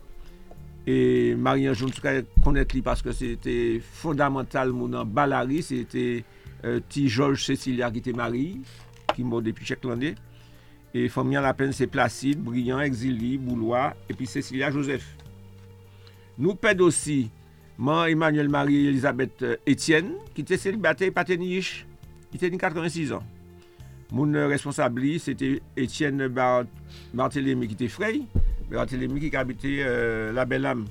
Et Marie-Ange, je connaître lui parce que c'était fondamental mon Balari, c'était euh, petit Georges Cécilia qui était marié, qui est mort depuis chaque année. Et famille la peine c'est Placide, Brillant, Exili, Boulois et puis Cécilia Joseph. Nous perdons aussi Moi, Emmanuel Marie-Elisabeth euh, Étienne, qui était célibataire, pas Il était 86 ans. Mon responsable, c'était Étienne Barthélemy, qui était frère. Qui habitait euh, la Belle Âme.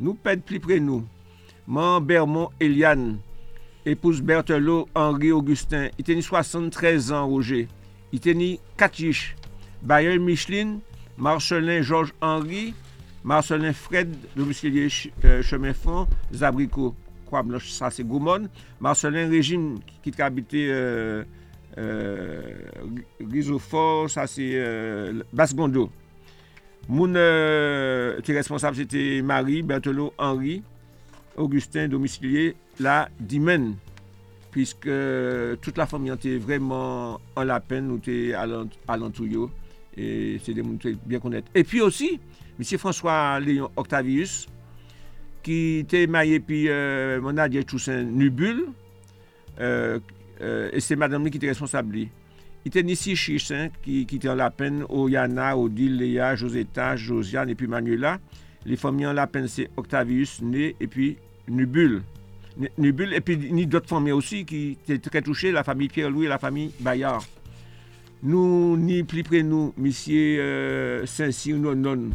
Nous pèdons plus près nous. Mon Bermond Eliane, épouse Berthelot Henri Augustin, il était 73 ans, Roger. Il était Katiche, Bayer Micheline, Marcelin Georges Henri, Marcelin Fred, domicilié euh, chemin fond, Zabrico, ça c'est Goumon. Marcelin Régine, qui, qui habitait euh, euh, Rizofort, ça c'est euh, Basse-Gondo. Moun euh, ki responsable sete Marie, Berthelot, Henri, Augustin, Domicilier, la Dimen. Piske euh, tout la fami an te vreman an la pen nou te alantou yo. E se de moun te bien konet. E pi osi, misi François Léon Octavius, ki te maye pi euh, moun adye Toussaint Nubul. Euh, euh, e se madame li ki te responsable li. Était ici Chichin, qui, qui était en la peine, Oyana, Odile, Léa, Josetta, Josiane et puis Manuela. Les familles en la peine, c'est Octavius, Né, et puis. Nubule, et puis ni d'autres familles aussi qui étaient très touchées, la famille Pierre-Louis et la famille Bayard. Nous, ni plus près nous, monsieur euh, Saint-Cyr, non, non,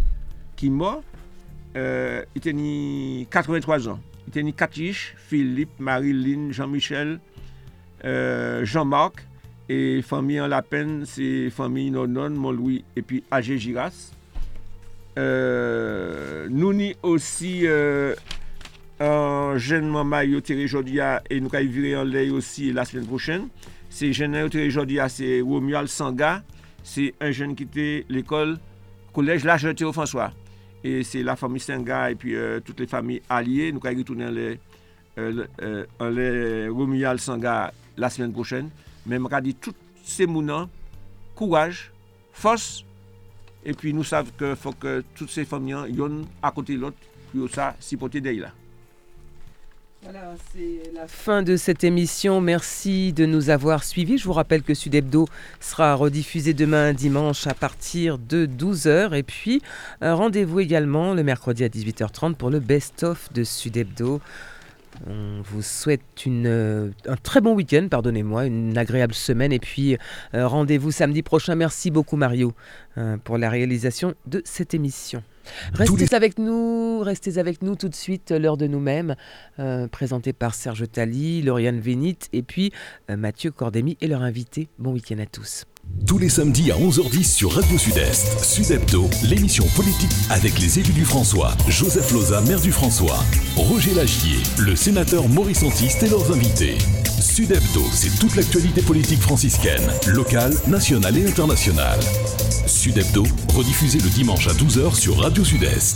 qui mort, euh, il tenait 83 ans. Il tenait Katiche, Philippe, Marilyn, Jean-Michel, euh, Jean-Marc, E fami an la pen, se fami Nonon, Monloui, epi Aje Giras. Euh, Nouni osi euh, an jenman ma yo tere jodia e nou ka yi vire an ley osi la smen prochen. Se jenman yo tere jodia se Womual Sanga, se an jen kite l'ekol kolej la jete ou François. E se la fami Sanga epi euh, tout le fami alye, nou ka yi ritounen an ley euh, Womual euh, Sanga la smen prochen. Je dit tous ces mounants, courage, force. Et puis nous savons qu'il faut que toutes ces familles yon à côté de l'autre, puis ça, si porter là. Voilà, c'est la fin de cette émission. Merci de nous avoir suivis. Je vous rappelle que Sud Hebdo sera rediffusé demain dimanche à partir de 12h. Et puis, euh, rendez-vous également le mercredi à 18h30 pour le best-of de Sud Hebdo. On vous souhaite une, euh, un très bon week-end, pardonnez-moi, une agréable semaine. Et puis, euh, rendez-vous samedi prochain. Merci beaucoup, Mario, euh, pour la réalisation de cette émission. Restez les- avec nous, restez avec nous tout de suite, l'heure de nous-mêmes, euh, présenté par Serge Tali, Lauriane Vénit et puis Mathieu Cordémy et leur invité. Bon week-end à tous. Tous les samedis à 11h10 sur Radio Sud-Est, Sud Hebdo, l'émission politique avec les élus du François, Joseph Loza, maire du François, Roger Lagier, le sénateur Maurice Antiste et leurs invités. Sud Hebdo, c'est toute l'actualité politique franciscaine, locale, nationale et internationale. Sud Hebdo, rediffusé le dimanche à 12h sur Radio Sud-Est.